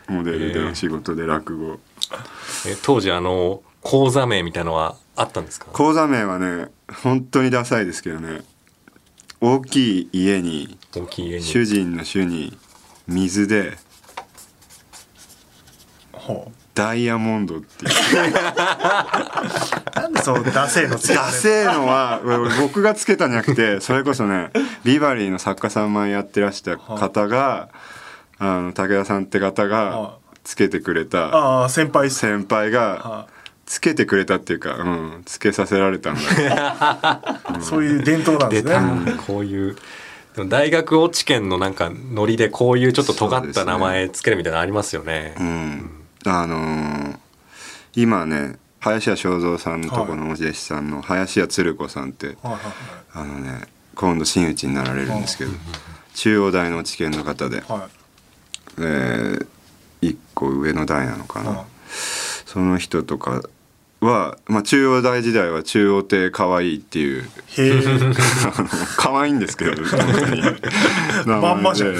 モデルでの仕事で落語。え当時あの講座名みたいのはあったんですか？講座名はね本当にダサいですけどね。大きい家に大きい家に。主人の主に水でダイヤモンドっていう。なんでそうダセーのつけダセーのは僕がつけたんじゃなくてそれこそねビバリーの作家さん前やってらした方が、あの武田さんって方がつけてくれたあ先輩先輩がつけてくれたっていうか、うん、つけさせられたんだ、うん、そういう伝統なんですね。こういう大学落ち研のなんかノリでこういうちょっと尖った名前つけるみたいなのありますよね。うねうん、あのー、今ね林家正蔵さんのとこのお弟子さんの林家鶴子さんって、はい、あのね今度真打ちになられるんですけど、中央大の落研の方で、はい、えー、1個上の代なのかな、その人とかは、まあ、中央大時代は中央亭可愛いっていう。可愛いんですけど まんまじゃん、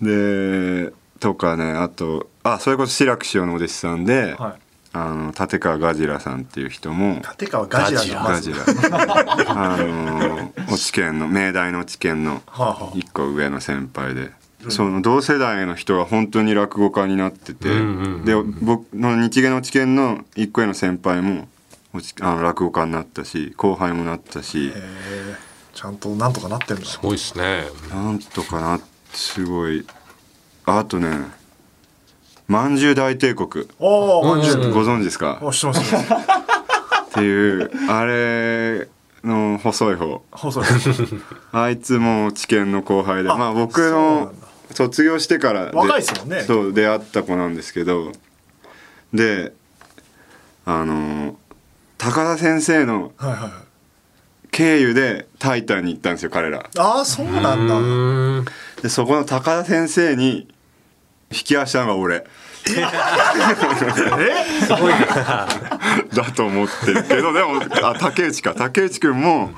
うん、でとかねあとあそれこそ志らく師匠のお弟子さんで、はい、あの立川ガジラさんっていう人も。立川ガジラガジラ。あの落研の明大の落研の一個上の先輩で。その同世代の人が本当に落語家になってて、で僕の日芸の知見の一個上の先輩もあの落語家になったし後輩もなったし。ちゃんとなんとかなってるんだすごいですね。なんとかなすごい。あとねまんじゅう大帝国。ご存知ですか？知ってますっていうあれの細い方。細い あいつも知見の後輩でまあ僕の卒業してから若いですもんね。そう出会った子なんですけどであの高田先生の経由で「タイタン」に行ったんですよ彼ら。ああそうなんだ。でそこの高田先生に引き合わせたのが俺 え？すごいだと思ってるけどでもあ竹内か。竹内君も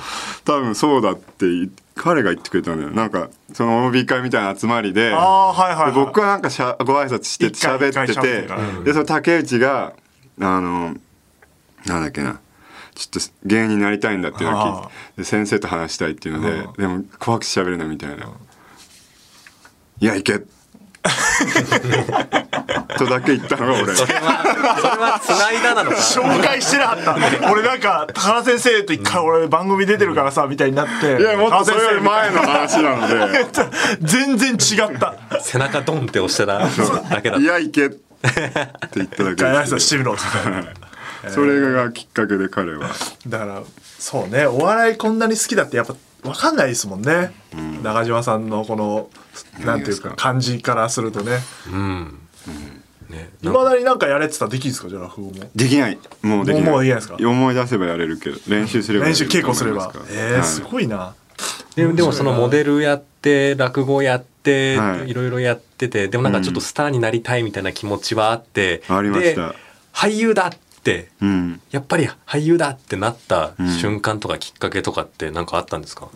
多分そうだって彼が言ってくれたんだよ。なんかその OB 会みたいな集まりで,、はいはい、僕はなんかしゃご挨拶して喋っててでその竹内があのなんだっけな。ちょっと芸人になりたいんだっていうのを聞いて先生と話したいっていうのででも怖くて喋れないみたいな「いや行け」とだけ言ったのが俺。それはそれは繋いだなのか。紹介してなかった。俺なんか高田先生と一回俺番組出てるからさみたいになって。いやもっとそれより前の話なので。全然違った。背中ドンって押したらだけだいやいけ。って言っただけ挨拶してみろそれがきっかけで彼は。だからそうね。お笑いこんなに好きだってやっぱ分かんないですもんね、うん、中島さんのこのなんていうか感じからするとね。うん。ね、いまだになんかやれってたらできるんですかじゃあ落語も？できない。もうできない。もうできないですか？思い出せばやれるけど練習すれば練習稽古すれば。えー、はい、すごいな。ででもそのモデルやって落語やってい。ろいろやってて、でもなんかちょっとスターになりたいみたいな気持ちはあって、ありました。俳優だって、うん、やっぱり俳優だってなった瞬間とかきっかけとかって何かあったんですか、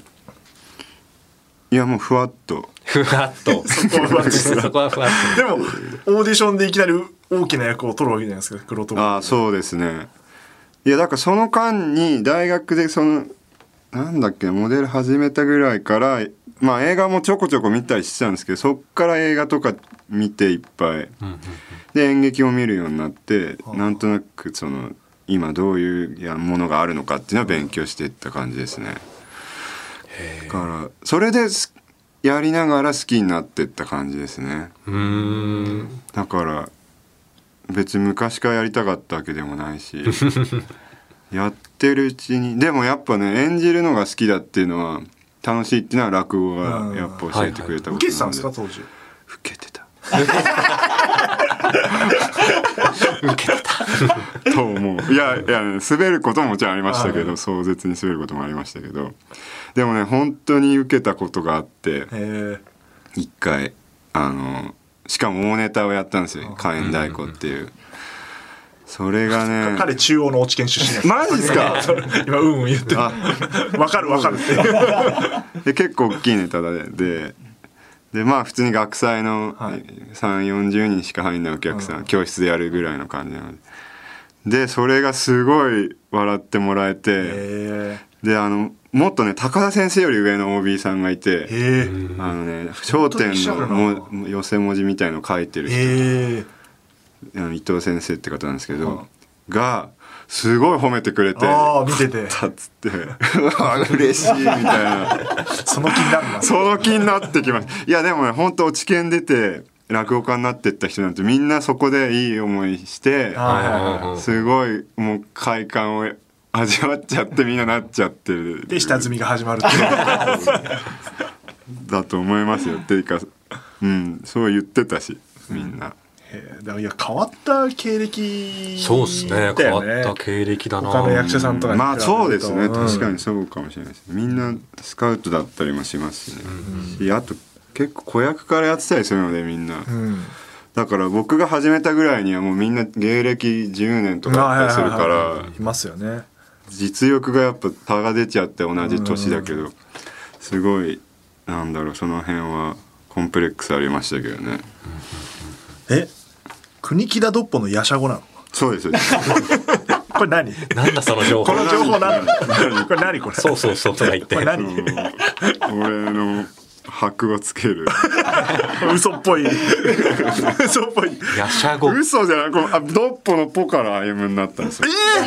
いやもうふわっと。ふわっと。そこはそこはふわっと。でもオーディションでいきなり大きな役を取るわけじゃないですか黒とああそうですね。いやだからその間に大学でそのなんだっけモデル始めたぐらいからまあ映画もちょこちょこ見たりしてたんですけどそっから映画とか見ていっぱい、で演劇を見るようになって、なんとなくその今どういうものがあるのかっていうのを勉強していった感じですね。だからそれでやりながら好きになっていった感じですね。だから別に昔からやりたかったわけでもないし やってるうちにでもやっぱね演じるのが好きだっていうのは楽しいっていうのは落語がやっぱ教えてくれたことなんで、受けてたんですか当時？受けてた。受けてた。と思う。いやいや、ね、滑ることももちろんありましたけど壮絶に滑ることもありましたけど。でもね本当に受けたことがあって一回あのしかも大ネタをやったんですよ。火炎太鼓っていう。それがね 彼中央の落研出身マジですか？今うんうん言ってわかるわかる。って で結構大きいネタでででまあ普通に学祭の3 4 0人しか入んないお客さん、教室でやるぐらいの感じなので。でそれがすごい笑ってもらえてであのもっとね高田先生より上の OB さんがいてあのね『笑点』の寄せ文字みたいの書いてる人伊藤先生って方なんですけどがすごい褒めてくれてああ見てて。たっつって 嬉しいみたいな。その気になるな。その気になってきましたいやでもね本当落研出て落語家になってった人なんてみんなそこでいい思いしてすごいもう快感を味わっちゃってみんななっちゃってる。で下積みが始まる だと思いますよ。っていうかうんそう言ってたしみんな。だいや変わった経歴、そうですね。変わった経歴だな。他の役者さんとかまあそうですね、うん、確かにそうかもしれないですみんなスカウトだったりもしますしね、うん、あと結構子役からやってたりするのでみんな、うん、だから僕が始めたぐらいにはもうみんな芸歴10年とかだったりするから、いますよね。実力がやっぱ差が出ちゃって同じ年だけど、すごいなんだろうその辺はコンプレックスありましたけどね。え国木田ドッポのヤシャ語なの？そうです これ何？なんだその情報？この情報何これ何これ？そうそうそうとか言って。これ何？俺の箔をつける。嘘っぽい。嘘っぽい。ヤシャ語嘘じゃないこのあドッポのポから歩むになったんですよ。えー、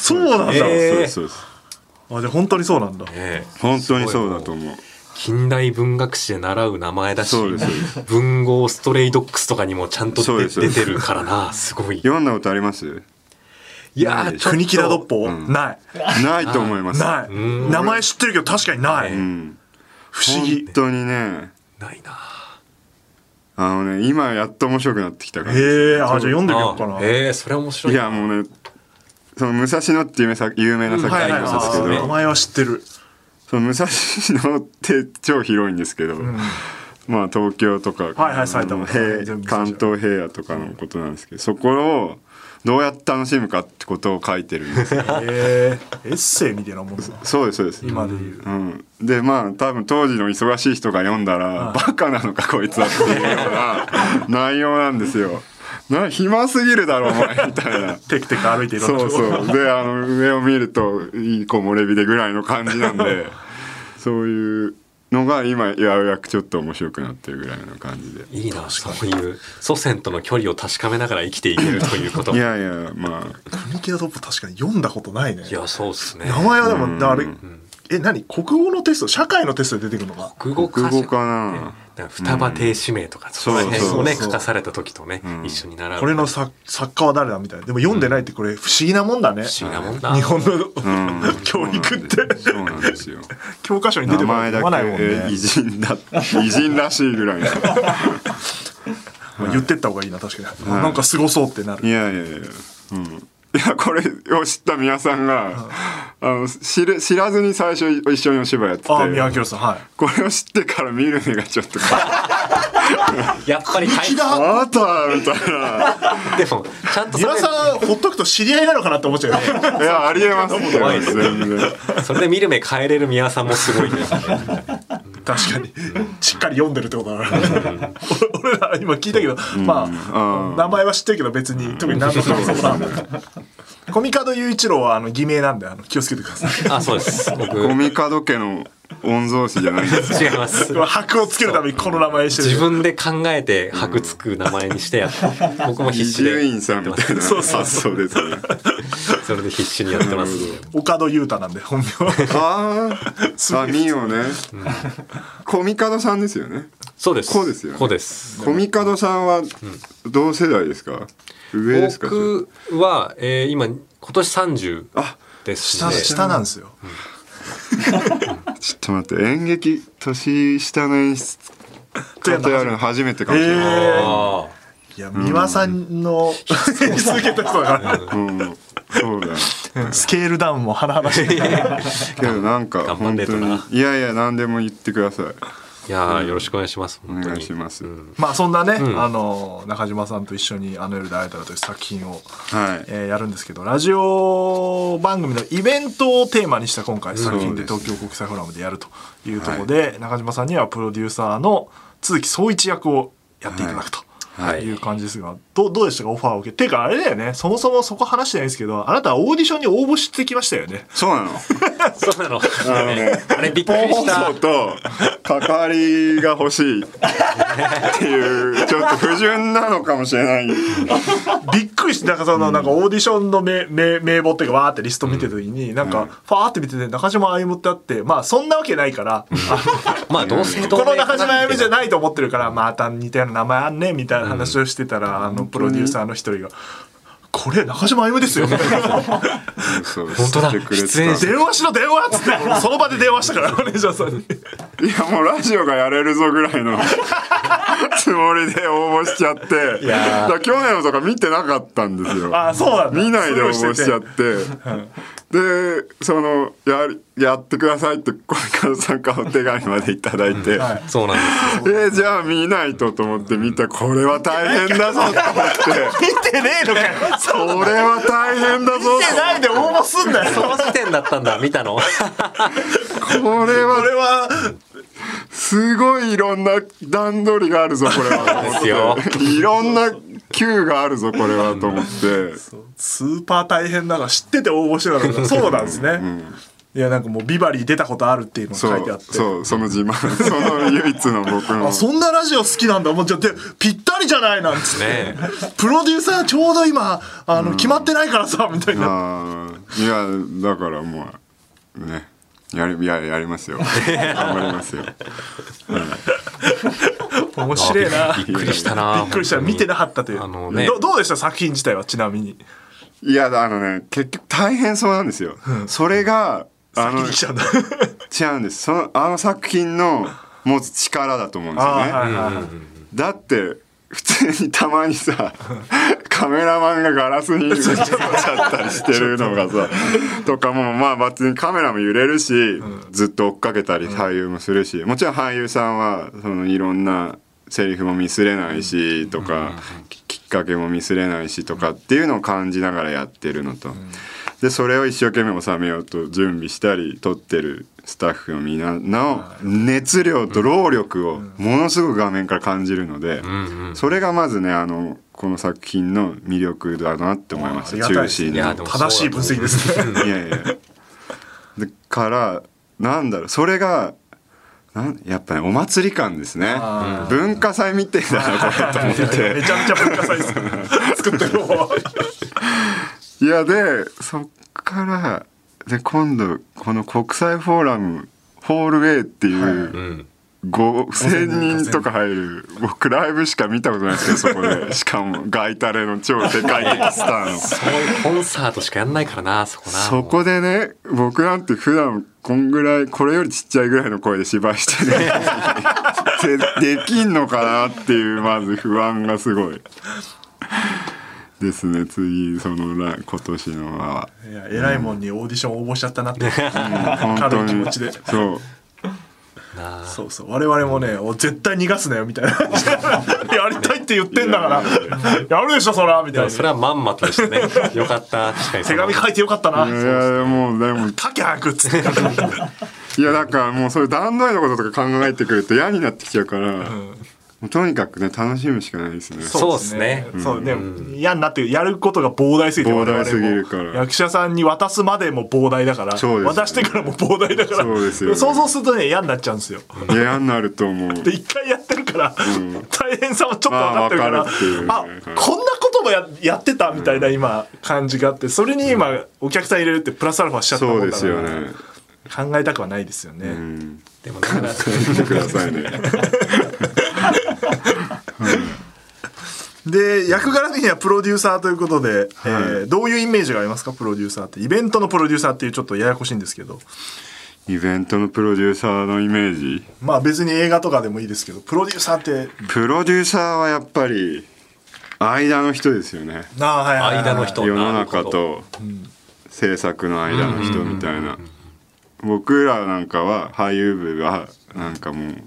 そうなんだ、えー、そうです。あじゃあ本当にそうなんだ、えー、本当にそうだと思う近代文学史で習う名前だし文豪ストレイドックスとかにもちゃんと出てるからなすごい。読んだことあります？いや国木田ドッポ、うん、ない。ないと思います。ない。名前知ってるけど確かにない、うん、不思議。本当にね。ないな。あのね今やっと面白くなってきたからへえあじゃあ読んでみようかな。へえそれ面白いいやもうねその武蔵野っていう有名な作家なんですけど、名前は知ってるその武蔵野って超広いんですけど、うん、まあ東京とか、はいはい、埼玉関東平野とかのことなんですけどそこをどうやって楽しむかってことを書いてるんですよ。えー、エッセイみたいなもんそうですそうです。今で言う。うん、でまあ多分当時の忙しい人が読んだら、はい、バカなのかこいつはっていうような内容なんですよ。な暇すぎるだろお前みたいな。テクテク歩いていろそうそう。であの上を見るといい木漏れ日でぐらいの感じなんで そういうのが今やうやくちょっと面白くなってるぐらいの感じで。いいなそういう祖先との距離を確かめながら生きていけるということ。いやいやまあ。国木田トップ確かに読んだことないね。いやそうっすね。名前はでも、うん、あれ、うん、え何？国語のテスト？社会のテストで出てくるのか国語国語かな双葉亭指名とか、その辺をね書かされた時とね、一緒に習うこれの作作家は誰だみたいな。でも読んでないってこれ不思議なもんだね、不思議なもんだ。日本の、教育って。そうなんですよ。教科書に出てこない。もんね。偉人だ。偉人らしいぐらい言ってった方がいいな確かに、なんかすごそうってなる。いやいやいや。うんいやこれを知った宮さんが、あの知る知らずに最初一緒にお芝居やってて。あ宮城さんはい。これを知ってから見る目がちょっと やっぱり大あったみたいな。でもちゃんと皆さんほっとくと知り合いなのかなって思っちゃうよね。いやありえますよ。全然。それで見る目変えれる宮さんもすごいね確かに。しっかり読んでるってことだな。俺ら今聞いたけど、まあ、名前は知ってるけど別に特に何の感想もなコミカド雄一郎はあの偽名なんであの気をつけてください。あそうです。コミカド家の御曹司じゃないです違います。箔をつけるためにこの名前してる。自分で考えて箔つく名前にしてやって、僕も必死で伊集院さんみたいな。発想ですね。それで必死にやってます。岡戸裕太なんで本名ああミオね、コミカドさんですよね。そうです。こうですよ、こうです。コミカドさんは同世代ですか、上ですか？僕は、えー、今今年30ですね。下なんですよ、ちょっと待って演劇年下の演出方やるの初めてかもしれない、えー、いや三輪さんの演出受けた人だから、うん、そうだスケールダウンも甚だしい けどなんか本当に。いやいや何でも言ってくださいいやよろしくお願いします。お願いします。まあそんなね、あの中島さんと一緒にあの夜で会えたらという作品を、はいえやるんですけど、ラジオ番組のイベントをテーマにした今回作品で東京国際フォーラムでやるというところで、中島さんにはプロデューサーの都築総一役をやっていただくと。はい、いう感じですが、どどうでしたか？オファーを受けて。ていうかあれだよね、そもそもそこ話してないですけど、あなたはオーディションに応募してきましたよね。そうなの そうなの。あのね、あれびっくりした。と関わりが欲しいっていう、ちょっと不純なのかもしれない。びっくりして、なんかその、なんかオーディションの名名名簿っていうか、わーってリスト見てる時に、なんか、ファーって見てて、中島歩ってあって、まあそんなわけないから、まあどうせこの中島歩じゃないと思ってるから、また似たような名前あんね、みたいな話をしてたら、あのプロデューサーの一人が。これ中島歩夢ですよ本当だ。出演電話しろ電話っつって。その場で電話したからマネージャーさんに。いやもうラジオがやれるぞぐらいの つもりで応募しちゃって。いや去年のとか見てなかったんですよ。あそうなん見ないで応募しちゃってでそのややってくださいって小池さんからお手紙までいただいて、はい、そうなんですえー、じゃあ見ないとと思って見てこれは大変だぞと思って。見てねえのかよ。それは大変だぞ見てないで応募すんだよ。その時点だったんだ。見たの。これはこれはすごいいろんな段取りがあるぞこれは。ですよ。いろんな Q があるぞこれはと思って。スーパー大変だが知ってて応募してたから そうなんですね、うん。いやなんかもうビバリー出たことあるっていうのが書いてあって。そうその自慢。その唯一の僕の。あそんなラジオ好きなんだ。もうじゃあぴったりじゃないなんつって、ね、プロデューサーちょうど今あの、うん、決まってないからさみたいな。いやだからもうねやりややりますよ。頑張りますよ、うん、面白いな。びっくりしたな。びっくりした。見てなかったという。あの、ね、どどうでした？作品自体は？ちなみに。いやあのね結局大変そうなんですよ、うん、それがあの違うんです。そのあの作品の持つ力だと思うんですよね、だって普通にたまにさカメラマンがガラスに映っちゃったりしてるのがさとかもまあ別にカメラも揺れるし、うん、ずっと追っかけたり俳優もするしもちろん俳優さんはそのいろんなセリフもミスれないしとか、きっかけもミスれないしとかっていうのを感じながらやってるのと。でそれを一生懸命収めようと準備したり撮ってるスタッフのみんなの熱量と労力をものすごく画面から感じるのでそれがまずねあのこの作品の魅力だなって思います。中心に正しい分析ですね。いやいや。でからなんだろう。それがなんやっぱり、ね、お祭り感ですね。文化祭みたいだなこれと思って。めちゃめちゃ文化祭です作ってる方いやでそっからで今度この国際フォーラムホールウェイっていう、はい。5,000人とか入る僕ライブしか見たことないですけどそこで。しかもガイタレの超世界的スターの。そういうコンサートしかやんないからなそこな。そこでね僕なんて普段こんぐらいこれよりちっちゃいぐらいの声で芝居してね。でできんのかなっていうまず不安がすごいですね次その今年のは。いや偉いもんにオーディション応募しちゃったなって、うん、軽い気持ちで。そう。そう。そう我々もね絶対逃がすなよみたいな。やりたいって言ってんだから。や。るでしょそらみたいな。それはまんまとでしたね。よかった確かに。手紙書いてよかったな。いやもうでも書け早くっつって。いやだからもうそういう段取りのこととか考えてくると嫌になってきちゃうから、うんとにかくね楽しむしかないですね。そうですね。そうね、嫌になってやることが膨大すぎて膨大すぎるから。役者さんに渡すまでも膨大だから、ね、渡してからも膨大だからそうですよ、ね、想像するとね嫌になっちゃうんですよ。嫌になると思う。で一回やってるから、うん、大変さもちょっと分かってるから、まあ、あこんなこともややってたみたいな今感じがあってそれに今お客さん入れるってプラスアルファしちゃったもんだからそうですよね。考えたくはないですよね、うん、でもだからくださいね で役柄的にはプロデューサーということで、はい、えー、どういうイメージがありますか？プロデューサーって。イベントのプロデューサーっていうちょっとややこしいんですけど。イベントのプロデューサーのイメージ？まあ別に映画とかでもいいですけどプロデューサーって。プロデューサーはやっぱり間の人ですよね。あ、はいはい、間の人。世の中と制作の間の人みたいな。僕らなんかは俳優部がなんかもう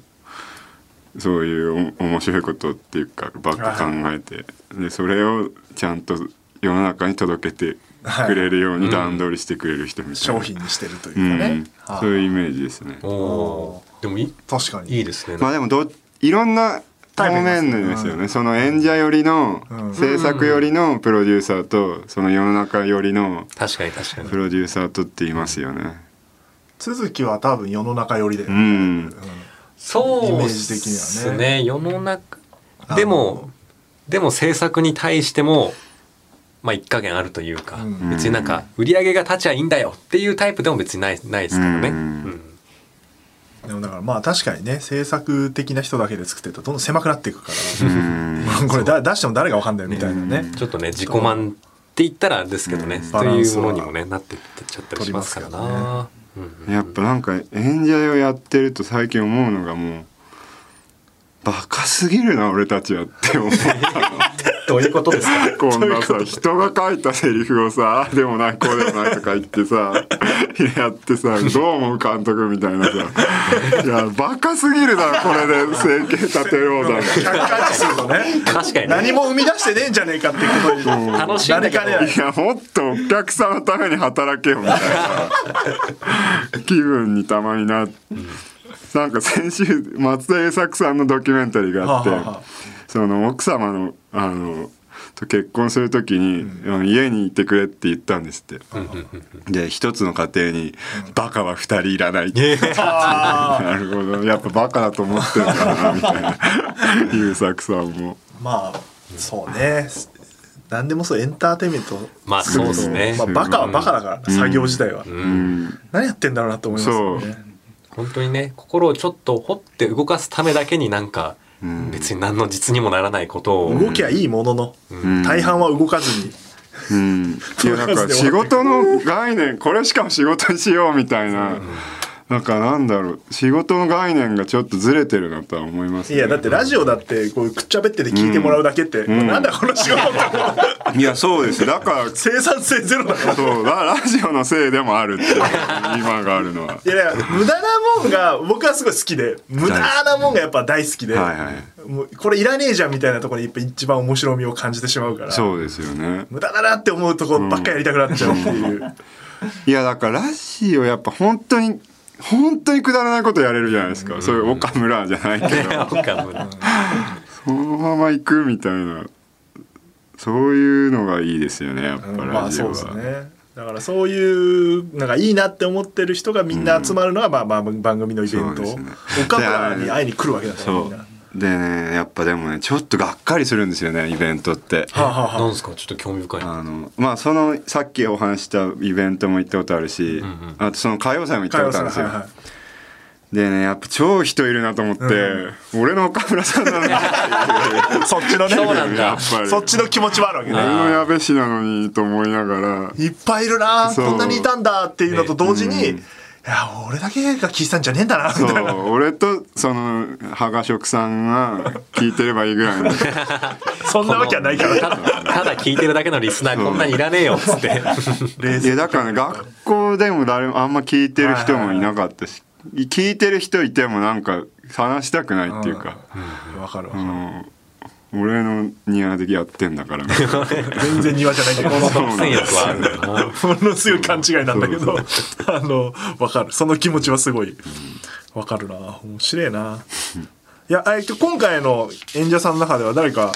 そういう面白いことっていうかばっか考えて。でそれをちゃんと世の中に届けてくれるように段取りしてくれる人みたいな、商品にしてるというかね、うん、そういうイメージですね。でもい確かに。いいですね。まあでもどいろんな方面ですよね、うん、その演者寄りの、制作寄りのプロデューサーとその世の中寄りの確かに確かに。プロデューサーとって言いますよね。続きは多分世の中寄りで、うん、そうイメージ的にはね。ね世の中。でもでも制作に対してもまあ一加減あるというか、うん、別になんか売り上げが立ちゃいいんだよっていうタイプでも別にないないですからね、うん、でもだからまあ確かにね制作的な人だけで作ってるとどんどん狭くなっていくから、これだ出しても誰がわかんないみたいなね、ちょっとね自己満って言ったらですけどね、というものにもねなってっちゃったりしますからな。やっぱなんか演者をやってると最近思うのがもうバカすぎるな俺たちはって思ったの。どういうことですか？こんなさ人が書いたセリフをさでもないこうでもないとか言ってさやってさどう思う監督みたいなさ。いやバカすぎるなこれで生計立てようだ客観視するとね。確かに、何も生み出してねえんじゃねえかっていうことに楽しいんだけどいやもっとお客さんのために働けよみたいな。気分にたまになって。なんか先週松田栄作さんのドキュメンタリーがあって、ははその奥様のあのと結婚する時に、うん、家にいてくれって言ったんですって。で一つの家庭にバカは二人いらないって。なるほど。やっぱバカだと思ってるからなみたいな。優作さんも。まあそうね。何でもそうエンターテインメント。まあそうですね、まあ、バカはバカだから、うん、作業自体は、うん、何やってんだろうなと思いますよね。本当にね心をちょっと掘って動かすためだけになんか別に何の実にもならないことを。動きはいいものの、大半は動かずに。うん、いやなんか仕事の概念これしかも仕事にしようみたいな、なんかなんだろう。仕事の概念がちょっとずれてるなとは思います、ね、いやだってラジオだってこうくっちゃべってて聞いてもらうだけって、うん、なんだこの仕事 いやそうですだから生産性ゼロだから。そう。だラジオのせいでもあるって今があるのは。いやいや無駄なもんが僕はすごい好きで。無駄なもんがやっぱ大好きで、はいはい、もうこれいらねえじゃんみたいなところに一番面白みを感じてしまうから。そうですよね。無駄だなって思うとこばっかりやりたくなっちゃうっていう、うん、いやだからラジオやっぱ本当に本当にくだらないことやれるじゃないですか、うん、そういう岡村じゃないけど。岡村。そのまま行くみたいなそういうのがいいですよねやっぱラジオは、まあ、そうですね。だからそういうのがいいなって思ってる人がみんな集まるのが、まあまあ番組のイベント、ね、岡村に会いに来るわけだからみんな。でねやっぱでもねちょっとがっかりするんですよねイベントって。はあはあ、なんですか？ちょっと興味深い。あのまあそのさっきお話したイベントも行ったことあるし、うんうん、あとその歌謡祭も行ったことあるんですよ。でねやっぱ超人いるなと思って、うん、俺の岡村さんなのに そっちのね。そうなんだ。そっちの気持ちはあるわけね俺の矢部氏なのにと思いながら。いっぱいいるなこんなにいたんだっていうのと同時に、うん。いや俺だけが聞いてたんじゃねえんだなそう。俺とその羽賀食さんが聞いてればいいぐらいの。そんなわけはないから。ただ聞いてるだけのリスナーこんなにいらねえよっつって。いやだからね学校でも誰もあんま聞いてる人もいなかったし、聞いてる人いてもなんか話したくないっていうか。わ、かるわかる、うん。俺の庭でやってんだから。全然庭じゃないんだけどものすごい勘違いなんだけど。あのわかる。その気持ちはすごい。わかるな。面白いな。いやえっと今回の演者さんの中では誰か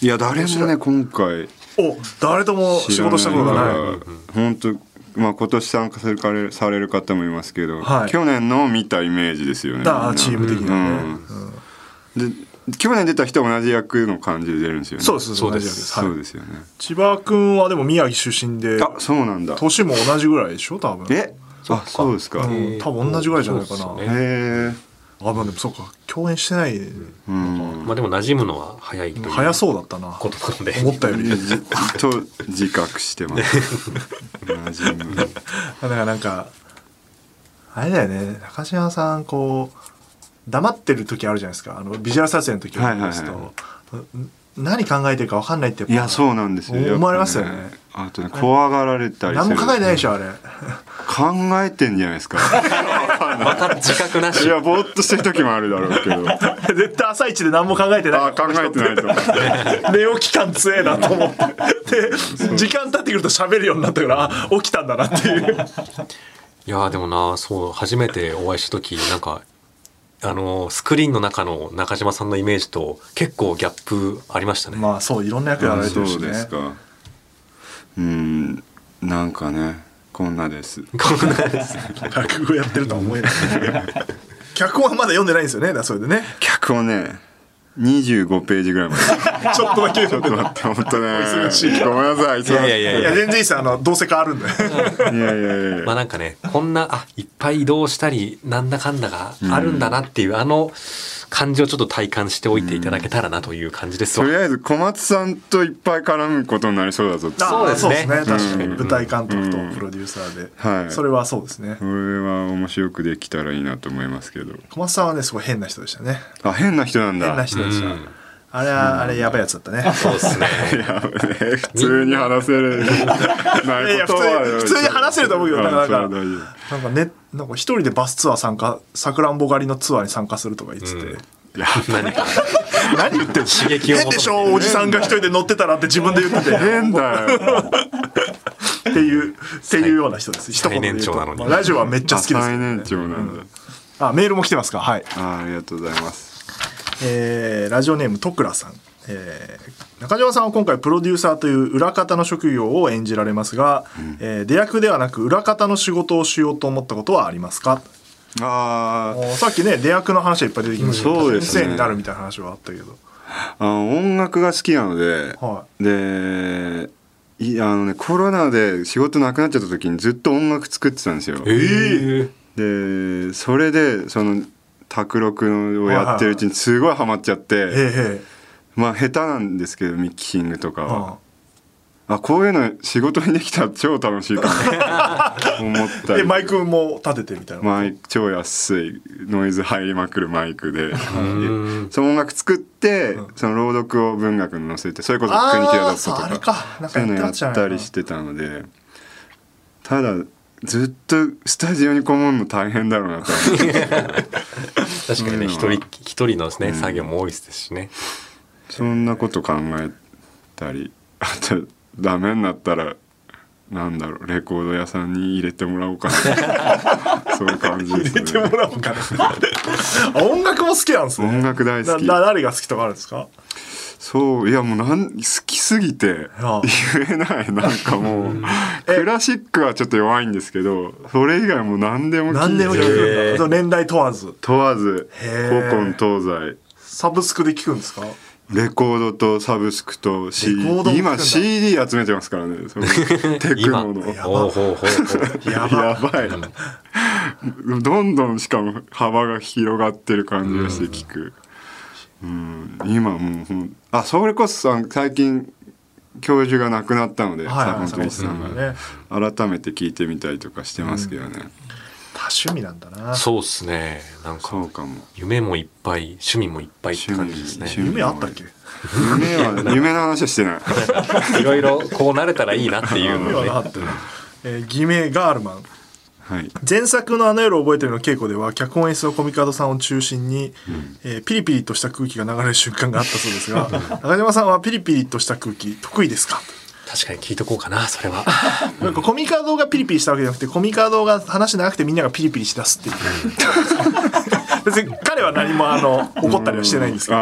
いや誰もね今回。お誰とも仕事したことがない。本当まあ今年参加されるされる方もいますけど、はい。去年の見たイメージですよねだチーム的にはね、うん。で去年出た人は同じ役の感じで出るんですよね。そうですそうです。す、はい。そうですよね。千葉君はでも宮城出身で。あそうなんだ。年も同じぐらいでしょ多分。え？あそうですか、うへん、多分同じぐらいじゃないかな、そうっすよねえあまあでもそうか。共演してない、うん。まあでも馴染むのは早いという早そうだったな。ことなので。思ったより。じと自覚してます。馴染む。だからなんかあれだよね。中島さんこう黙ってる時あるじゃないですか。あのビジュアル撮影の時を見ますと、はいはいん。何考えてるか分かんないってやっぱいやそうなんですよ。思われますよねあとね怖がられたりする。何も考えてないでしょあれ。考えてんじゃないですか。また自覚なし。いやぼーっとしてる時もあるだろうけど。絶対朝一で何も考えてない。あ考えてないと思って 寝起き感強えなと思って。で時間経ってくると喋るようになったからあ起きたんだなっていう。いやーでもなそう初めてお会いした時なんかあのスクリーンの中の中島さんのイメージと結構ギャップありましたね、まあそういろんな役やられてるしそうねですかうんなんかねこんなです。こんなです。落語やってるとは思えない。脚本はまだ読んでないんですよね？だそれでね。脚本ね25ページぐらいまで。ちょっとだけ。読んでる待って本当ね。忙しい。ごめんなさい。いやいやいやいや。全然いいです。よあのどうせ変わるんで。いやいやいや。まあなんかねこんなあいっぱい移動したりなんだかんだがあるんだなっていう、あの感じをちょっと体感しておいていただけたらなという感じですわ、とりあえず小松さんといっぱい絡むことになりそうだぞって。あそうですね。そうですね。確かにうん舞台監督とプロデューサーで、はい。それはそうですね。これは面白くできたらいいなと思いますけど。小松さんはねすごい変な人でしたね。あ変な人なんだ。変な人でした、うんあれはあれやばいやつだったね。そうです ね。普通に話せる。ないこ普通に話せると思うけどなんかなんかなんかねなんか一人でバスツアー参加さくらんぼ狩りのツアーに参加するとか言ってて、いや何か。何言ってんの？刺激を変でしょ？おじさんが一人で乗ってたらって自分で言ってて。変だよ。っていうっていうような人です。一言でラジオはめっちゃ好きですよ、最年長なんだ、あメールも来てますか？はい。あありがとうございますえーラジオネームとくらさん、えー中島さんは今回プロデューサーという裏方の職業を演じられますが、えー出役ではなく裏方の仕事をしようと思ったことはありますか？あさっきね出役の話はいっぱい出てきましたけどそうですね。先生になるみたいな話はあったけど。あの音楽が好きなので、はでいあのねコロナで仕事なくなっちゃった時にずっと音楽作ってたんですよ。えでそれでその卓録をやってるうちにすごいハマっちゃって、まあ下手なんですけどミキシングとかは、はあ。こういうの仕事にできたら超楽しいかな。思ったり。でマイクも立ててみたいな、マイク超安いノイズ入りまくるマイクで。んその音楽作って、その朗読を文学に載せてそれこそ国木ああ田とそうあれか。そういうのやったりしてたので。ただずっとスタジオにこもるの大変だろうなと思って。確かにね一人一人のですね、作業も多いですしね。そんなこと考えたりあとダメになったらなんだろうレコード屋さんに入れてもらおうかな。そういう感じです入れてねもらおうかな。あ音楽も好きなんですね。音楽大好き。誰が好きとかあるんですか？そういやもうなん好きすぎて言えない。なんかもう クラシックはちょっと弱いんですけどそれ以外も何でも聴何でも聞いてるくん年代問わず。問わず古今東西。サブスクで聞くんですか？レコードとサブスクと CD 今 CD 集めてますからね。その テク今ノの。やば。い。どんどんしかも幅が広がってる感じがして聞く。うん今もうほんあそれこそさ最近教授が亡くなったのではいはい坂本龍一さんが。ね。が改めて聞いてみたりとかしてますけどね、趣味なんだな。そうっすね。なんかそうかも。夢もいっぱい趣味もいっぱいって感じですね。夢あったっけ？夢は夢の話はしてない。いろいろこうなれたらいいなっていうの夢はなかった。よえー偽名ガールマンはい。前作の「あの夜を覚えてる」の稽古では脚本演出のコミカドさんを中心に、えーピリピリとした空気が流れる瞬間があったそうですが 中島さんはピリピリとした空気得意ですか？確かに聞いとこうかなそれは。なんかコミカドがピリピリしたわけじゃなくてコミカドが話長くてみんながピリピリしだすっていう。別に彼は何もあの怒ったりはしてないんですけど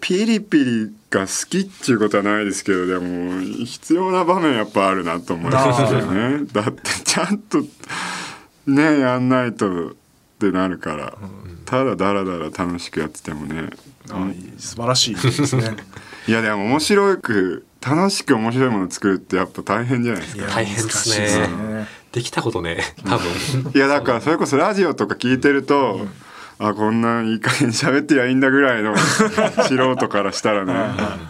ピリピリが好きっていうことはないですけどでも必要な場面やっぱあるなと思いますよね。だってちゃんとねやんないとってなるから、ただダラダラ楽しくやっててもね。素晴らしいですね。いやでも面白く楽しく面白いものを作るってやっぱ大変じゃないですか。大変ですねですね。できたことね多分。いやだからそれこそラジオとか聞いてると、あこんないい加減喋ってりゃいいんだぐらいの 素人からしたらね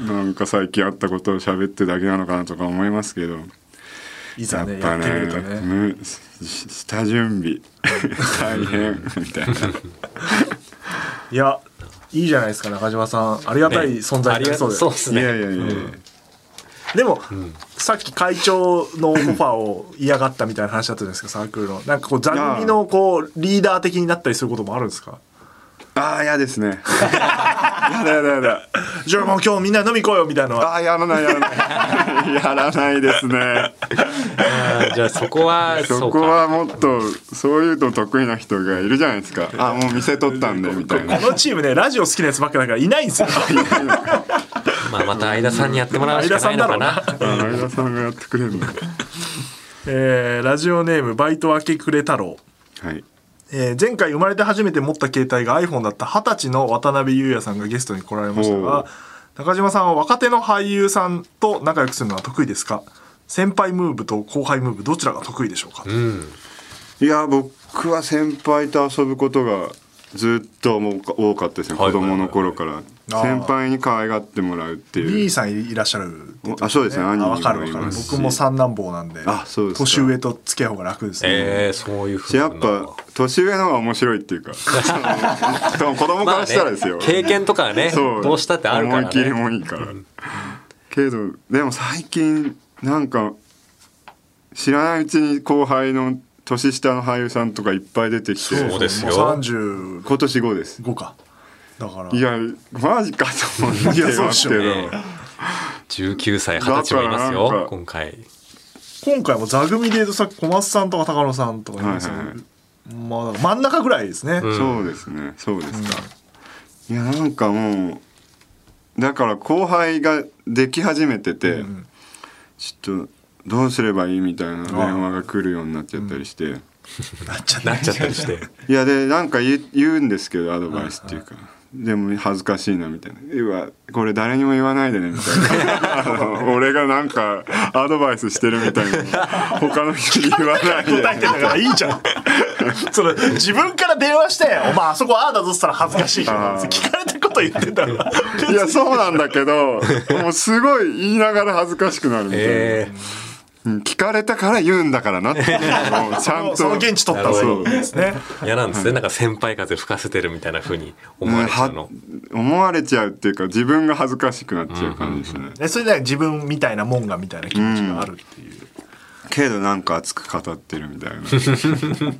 なんか最近あったことを喋ってるだけなのかなとか思いますけど。いざやっぱねやってみるとね。ね下準備。大変。みたいな。いやいいじゃないですか中島さん。ありがたい存在ありがになりそうで、そうですねいやいやいや、でも、さっき会長のオファーを嫌がったみたいな話だったじゃないですかサークルの。なんかこう座組のこうリーダー的になったりすることもあるんですか？ああ嫌ですね。やだやだやだ。じゃあもう今日みんな飲み行こうよみたいなのは。ああやらないやらない。やらない ですね。じゃあそこはそこはもっとそういうの得意な人がいるじゃないですか。あもう店取ったんでみたいな。このチームねラジオ好きなやつばっかだからいないんですよまあまた相田さんにやってもらうしかないのかな。相田あ相田さんがやってくれるの。えーラジオネームバイト明け暮れ太郎。はい。えー前回生まれて初めて持った携帯が iPhone だった二十歳の渡辺裕也さんがゲストに来られましたが中島さんは若手の俳優さんと仲良くするのは得意ですか？先輩ムーブと後輩ムーブどちらが得意でしょうか、うん。いや僕は先輩と遊ぶことがずっともう多かったですねはい子供の頃から。先輩に可愛がってもらうっていう。B さんいらっしゃるあそうですね。兄分かる分かる。います。し僕も三男坊なんであそうですか年上と付き合う方が楽ですね、えー、そういうふうな。やっぱ年上の方が面白いっていうか。でも子供からしたらですよ、経験とかはねどうしたってあるからね。思い切りもいいから、けどでも最近なんか知らないうちに後輩の年下の俳優さんとかいっぱい出てきてそうですよ。もう35今年5です。か。だから。いやマジかと思ってますけど、ね19歳20歳もいますよ今回。今回も座組で言うとさ小松さんとか高野さんとかいますよ、はいはい。まあ真ん中ぐらいですね、うん。そうですねそうですか、いやなんかもうだから後輩ができ始めてて、うん。ちょっとどうすればいいみたいな電話が来るようになっちゃったりして、なっちゃっなっちゃったりして。いやでなんか言う言うんですけどアドバイスっていうか、でも恥ずかしいなみたいな「うわこれ誰にも言わないでね」みたいな。俺がなんかアドバイスしてるみたいな。他の人に言わないで。答えてんだからいいじゃん。その自分から電話して「お前あそこああだぞ」っつったら恥ずかしいからあー。聞かれたこと言ってんだからいやそうなんだけどもうすごい言いながら恥ずかしくなるみたいな、えうん聞かれたから言うんだからなってちゃんとその現地取った方がいいですね。ー、嫌なんですね。なんか先輩風吹かせてるみたいな風に思われちゃうの、思われちゃうっていうか自分が恥ずかしくなっちゃう感じですね、でそれで自分みたいなもんがみたいな気持ちがあるっていう、けどなんか熱く語ってるみたいな。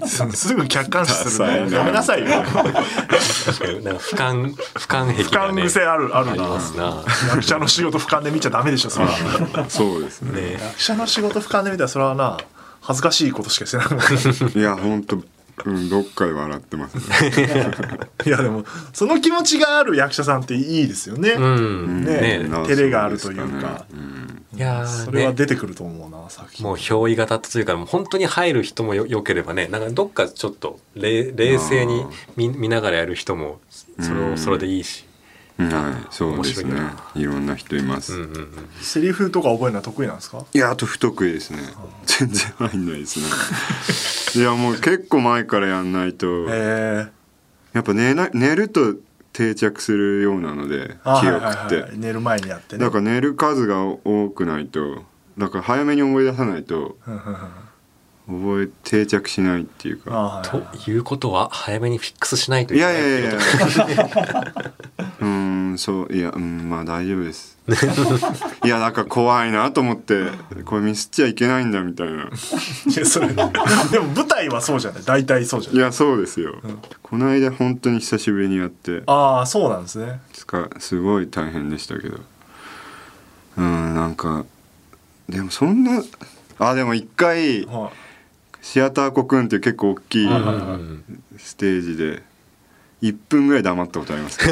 す すぐ客観視するダサいな。のやめなさいよ。確かに。なんか俯瞰俯瞰壁俯がね瞰癖あるあるな。な。役者の仕事俯瞰で見ちゃダメでしょそれは。そうですね。ね役者の仕事俯瞰で見たらそれはな恥ずかしいことしかしてない。いや本当うんどっかで笑ってます。ね いやでもその気持ちがある役者さんっていいですよね、うん。ねね。照れがあるというか。いやーそれはね出てくると思うな作品。もう憑依型というかもう本当に入る人もよよければねなんかどっかちょっと冷冷静に見見ながらやる人もそれをそれでいいし、はいそうですね。いいろんな人います、うんうんうん、セリフとか覚えるのは得意なんですかいやあと不得意ですね。全然入んないですね。いやもう結構前からやんないとえやっぱ寝な寝ると定着するようなのでー、記はいはい。憶って、はい寝る前にやってね。だから寝る数が多くないとだから早めに思い出さないと覚え定着しないっていうか。はいはい、ということは早めにフィックスしないといけないいやいやいや。うんそういやうんまあ大丈夫です。いやなんか怖いなと思ってこれミスっちゃいけないんだみたいな。いやそれでも舞台はそうじゃない？大体そうじゃない？いやそうですよ、うん、この間本当に久しぶりにやって。ああそうなんですね。すごい大変でしたけど。うんなんかでもそんなあでも一回、はい。シアターコクーンっていう結構大きい。ステージで1分ぐらい黙ったことあります。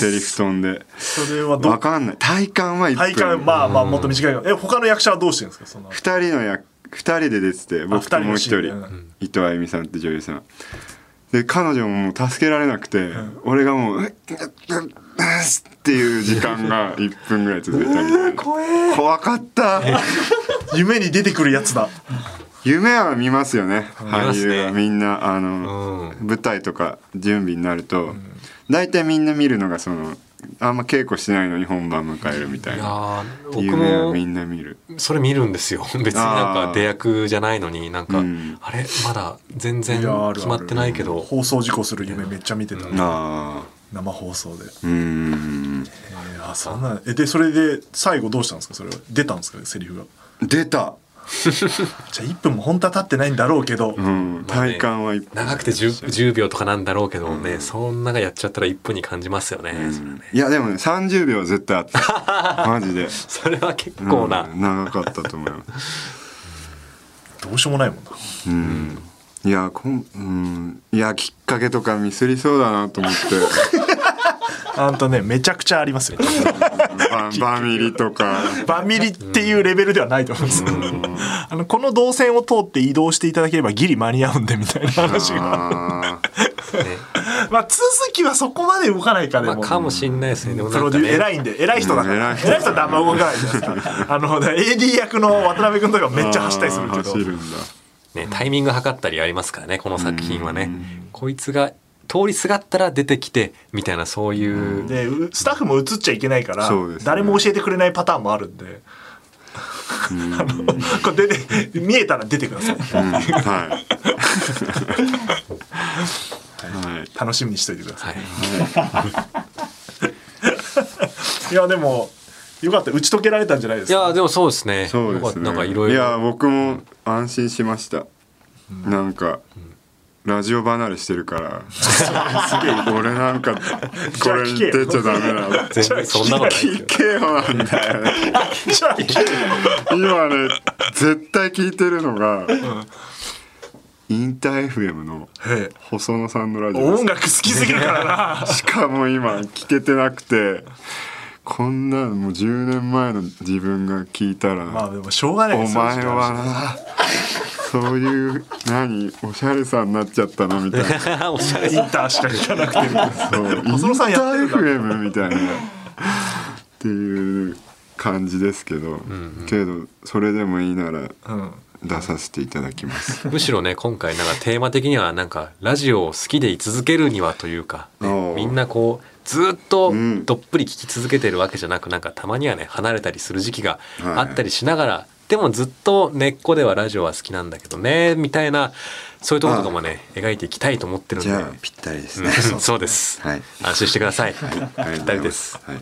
セリフ飛んで。それはど分かんない。体感は1分。体感まあまあもっと短い。え他の役者はどうしてるんですか？その。2人の役2人で出てて僕ともう一人。伊藤あゆみさんって女優さん。で彼女ももう助けられなくて、うん、俺がもう「っていう時間が1分ぐらい続いたみたいな怖かった夢に出てくるやつだ夢は見ますよね。俳優は。みんなあの、うん、舞台とか準備になると大体、みんな見るのがそのあんま稽古してないのに本番迎えるみたいな。夢はみんな見る。それ見るんですよ。別になんか出役じゃないのになんか、うん、あれ？まだ全然決まってないけど。放送事故する夢めっちゃ見てた。生放送で。うん。えー、あそんなえでそれで最後どうしたんですか？それは。出たんですか？セリフが。出た じゃあ1分も本当は経ってないんだろうけど、うん、体感は、ね、長くて 10, 10, 秒とかなんだろうけどね、うん、そんながやっちゃったら1分に感じますよねうん、ね。いやでもね30秒絶対あった。マジで。それは結構な、長かったと思いますどうしようもないもんな。うん。いやこん、うん、いやきっかけとかミスりそうだなと思ってあんとねめちゃくちゃありますよ。バミリとか。バミリっていうレベルではないと思うんです。けど、あのこの動線を通って移動していただければギリ間に合うんでみたいな話が。まあ続きはそこまで動かないかでも、まあ、かもしんないですね。でもプロデュ偉いんで偉い人だから、偉い人ってあんま動かないじゃないですか。あの AD 役の渡辺君とかめっちゃ走ったりするけど。ね、タイミング測ったりありますからねこの作品はね。こいつが通りすがったら出てきてみたいなそういう、でスタッフも映っちゃいけないから、ね、誰も教えてくれないパターンもあるんで。あの これ出て見えたら出てください。はい、楽しみにしといてください。はい、いやでもよかった打ち解けられたんじゃないですか？いやでもそうですね。そうですね。なんかいろいろ。いや僕も安心しました。うん、なんか。うんラジオ離れしてるから。俺なんかこれ言ってちゃダメだ。全然そんなことない聞けよ。なんだよ。ね今ね絶対聞いてるのが、うん、インター FM の細野さんのラジオ音楽好きすぎるからな。しかも今聞けてなくてこんなもう10年前の自分が聞いたらまあでもしょうがないお前はなそういう何おしゃれさんになっちゃったなみたいな。おしゃれインターしか聞かなくてそうインター FM みたいな。っていう感じですけど、うんうん、けどそれでもいいなら、うん。出させていただきます。むしろね今回なんかテーマ的にはなんかラジオを好きで居続けるにはというか、ね、みんなこうずっとどっぷり聞き続けてるわけじゃなく、うん、なんかたまにはね離れたりする時期があったりしながら、はいでもずっと根っこではラジオは好きなんだけどねみたいなそういうところとかもね描いていきたいと思ってるんで。じゃあぴったりですね、そうです、はい、安心してください、はい、ぴったりです、はい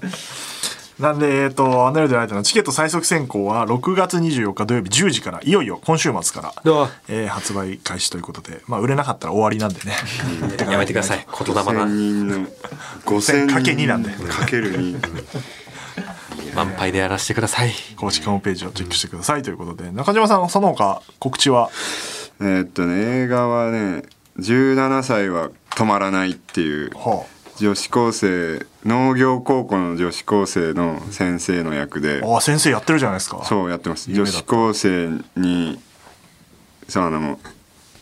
なんで、えっ、ー、と、アナルでライトのチケット最速選考は6月24日土曜日10時から、いよいよ今週末から、えー、発売開始ということで、まあ、売れなかったら終わりなんでね。やめてください。言霊な。5000かけ2なんで。かける2。満杯でやらせてください公式ホームページをチェックしてくださいということで中島さんその他告知は？えー、っとね映画はね17歳は止まらないっていう、はあ、女子高生農業高校の女子高生の先生の役で。ああ先生やってるじゃないですか。そうやってます。女子高生にさあの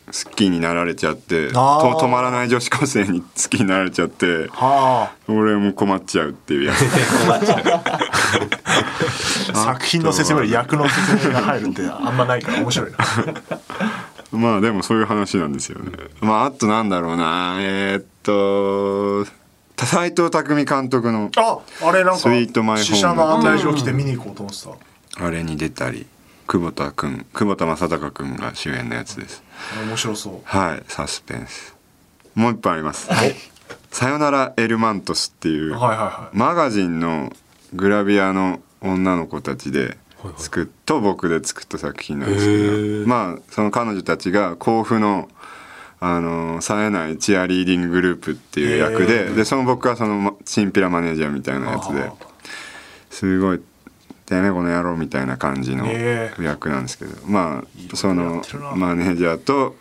好きになられちゃってと止まらない女子高生に好きになられちゃって、はあ、俺も困っちゃうっていうやつ。作品の説明より役の説明が入るってあんまないから面白いな。まあでもそういう話なんですよね。まああとなんだろうな。えー、っと斎藤工監督のああれなんかスイートマイホーム。死者の案内状来て見に行こうと思ってた。あれに出たり久保田君久保田正孝君が主演のやつです。面白そう。はいサスペンス。もう一本あります。はい「さよならエルマントス」っていう、はいはいはい、マガジンのグラビアの女の子たちで作っと僕で作った作品なんですけど。まあその彼女たちが甲府のあの冴えないチアリーディンググループっていう役ででその僕はそのチンピラマネージャーみたいなやつですごい「てめえこの野郎」みたいな感じの役なんですけどまあそのマネージャーと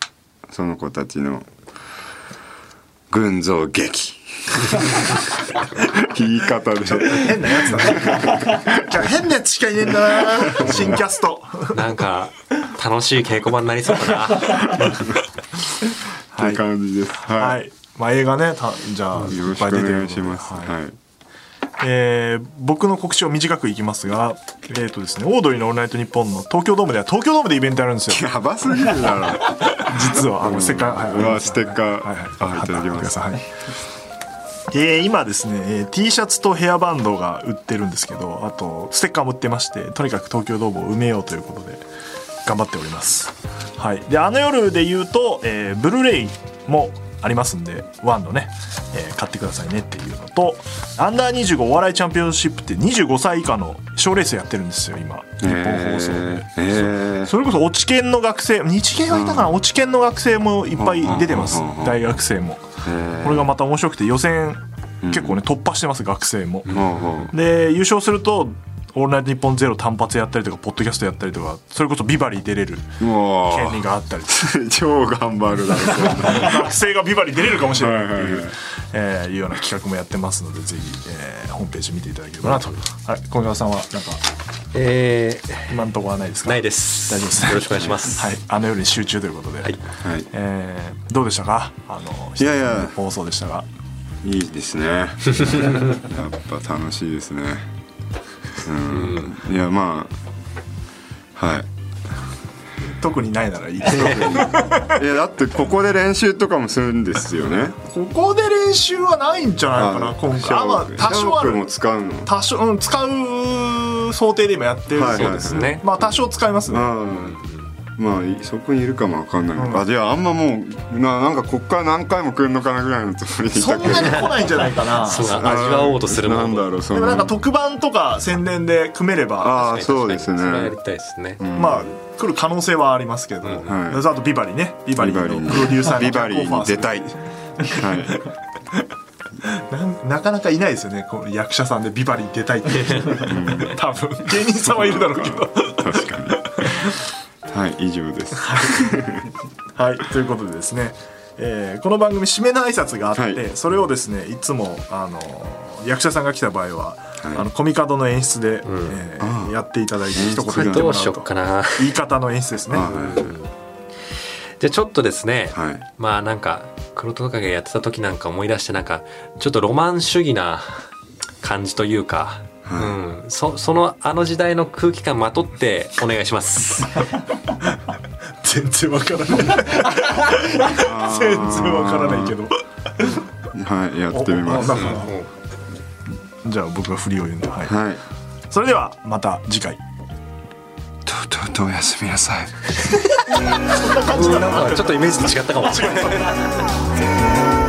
その子たちの群像劇言い方で変なやつだね変なやつしかいねえんだな新キャストなんか楽しい稽古場になりそうだな って感じです。はい。はい、まあ映画ね、たじゃあよろしくお願いします。はい。はいえー、僕の告知を短くいきますが、えっ、ー、とですね、オードリーのオールナイトニッポンの東京ドームでは東京ドームでイベントやるんですよ。やばすぎるだろ。実は、あの、ステッカー、はい、ステッカー、はい、はい、いただきます。はい。えー、今ですね、えー、T シャツとヘアバンドが売ってるんですけど、あと、ステッカーも売ってまして、とにかく東京ドームを埋めようということで、頑張っております。はい。で、あの夜で言うと、えー、ブルーレイもありますんでワンのね、えー、買ってくださいねっていうのとアンダー25お笑いチャンピオンシップって25歳以下の賞レースやってるんですよ今。日本放送で、えー、それこそ落ち研の学生日研はいたかな、うん、落ち研の学生もいっぱい出てます、大学生も、これがまた面白くて予選結構ね突破してます学生も、で優勝するとオールナイトニッポンゼロ単発やったりとかポッドキャストやったりとかそれこそビバリー出れる権利があったり 超頑張るだろ 学生がビバリー出れるかもしれないっていう、えー、いうような企画もやってますのでぜひ、えー、ホームページ見ていただければなと。はい。小川さんはなんかえー、今のところはないですか？ないです。大丈夫です。よろしくお願いします。はい。あの夜に集中ということで。はい、はい。えー、どうでしたか？あのいやいや。放送でしたが。いいですね。やっぱ楽しいですねうん。いやまあはい。特にないならいいいやだってここで練習とかもするんですよね。ここで練習はないんじゃないかな今回。あ、まあ、多少ある。も使うの。多少、うん、使う想定で今やってるそうですね、まあ多少使いますね、まあそこにいるかも分かんない、うん、あじゃああんまもうななんかこっから何回も来るのかなぐらいのつもり。でそんなに来ないんじゃないかな。そう。味わおうとするもんなんだろうそでもなんか特番とか宣伝で組めれば。ああそうですね。やりたいですね、うん、まあ来る可能性はありますけど、うん。はい、あとビバリねビバリのプロデューサービバリに出たい。はい。ななかなかいないですよね。この役者さんでビバリー出たいって。多分。芸人さんはいるだろうけど。確かにはい以上です。はいということでですね、えー、この番組締めの挨拶があって、はい、それをですねいつもあの役者さんが来た場合は、はい、あのコミカドの演出で、うん、えー、やっていただいて一言言ってもらうと。言い方の演出ですね、じゃあちょっとですね、はい、まあなんか黒トカゲやってた時なんか思い出してなんかちょっとロマン主義な感じというかうん、そそのあの時代の空気感まとってお願いします。全然わからない。全然わからないけど。はいやってみます。じゃあ僕が振りを言うんで、はい、はい、それではまた次回。とうとうとおやすみなさい。そんな感じだなちょっとイメージと違ったかもしれない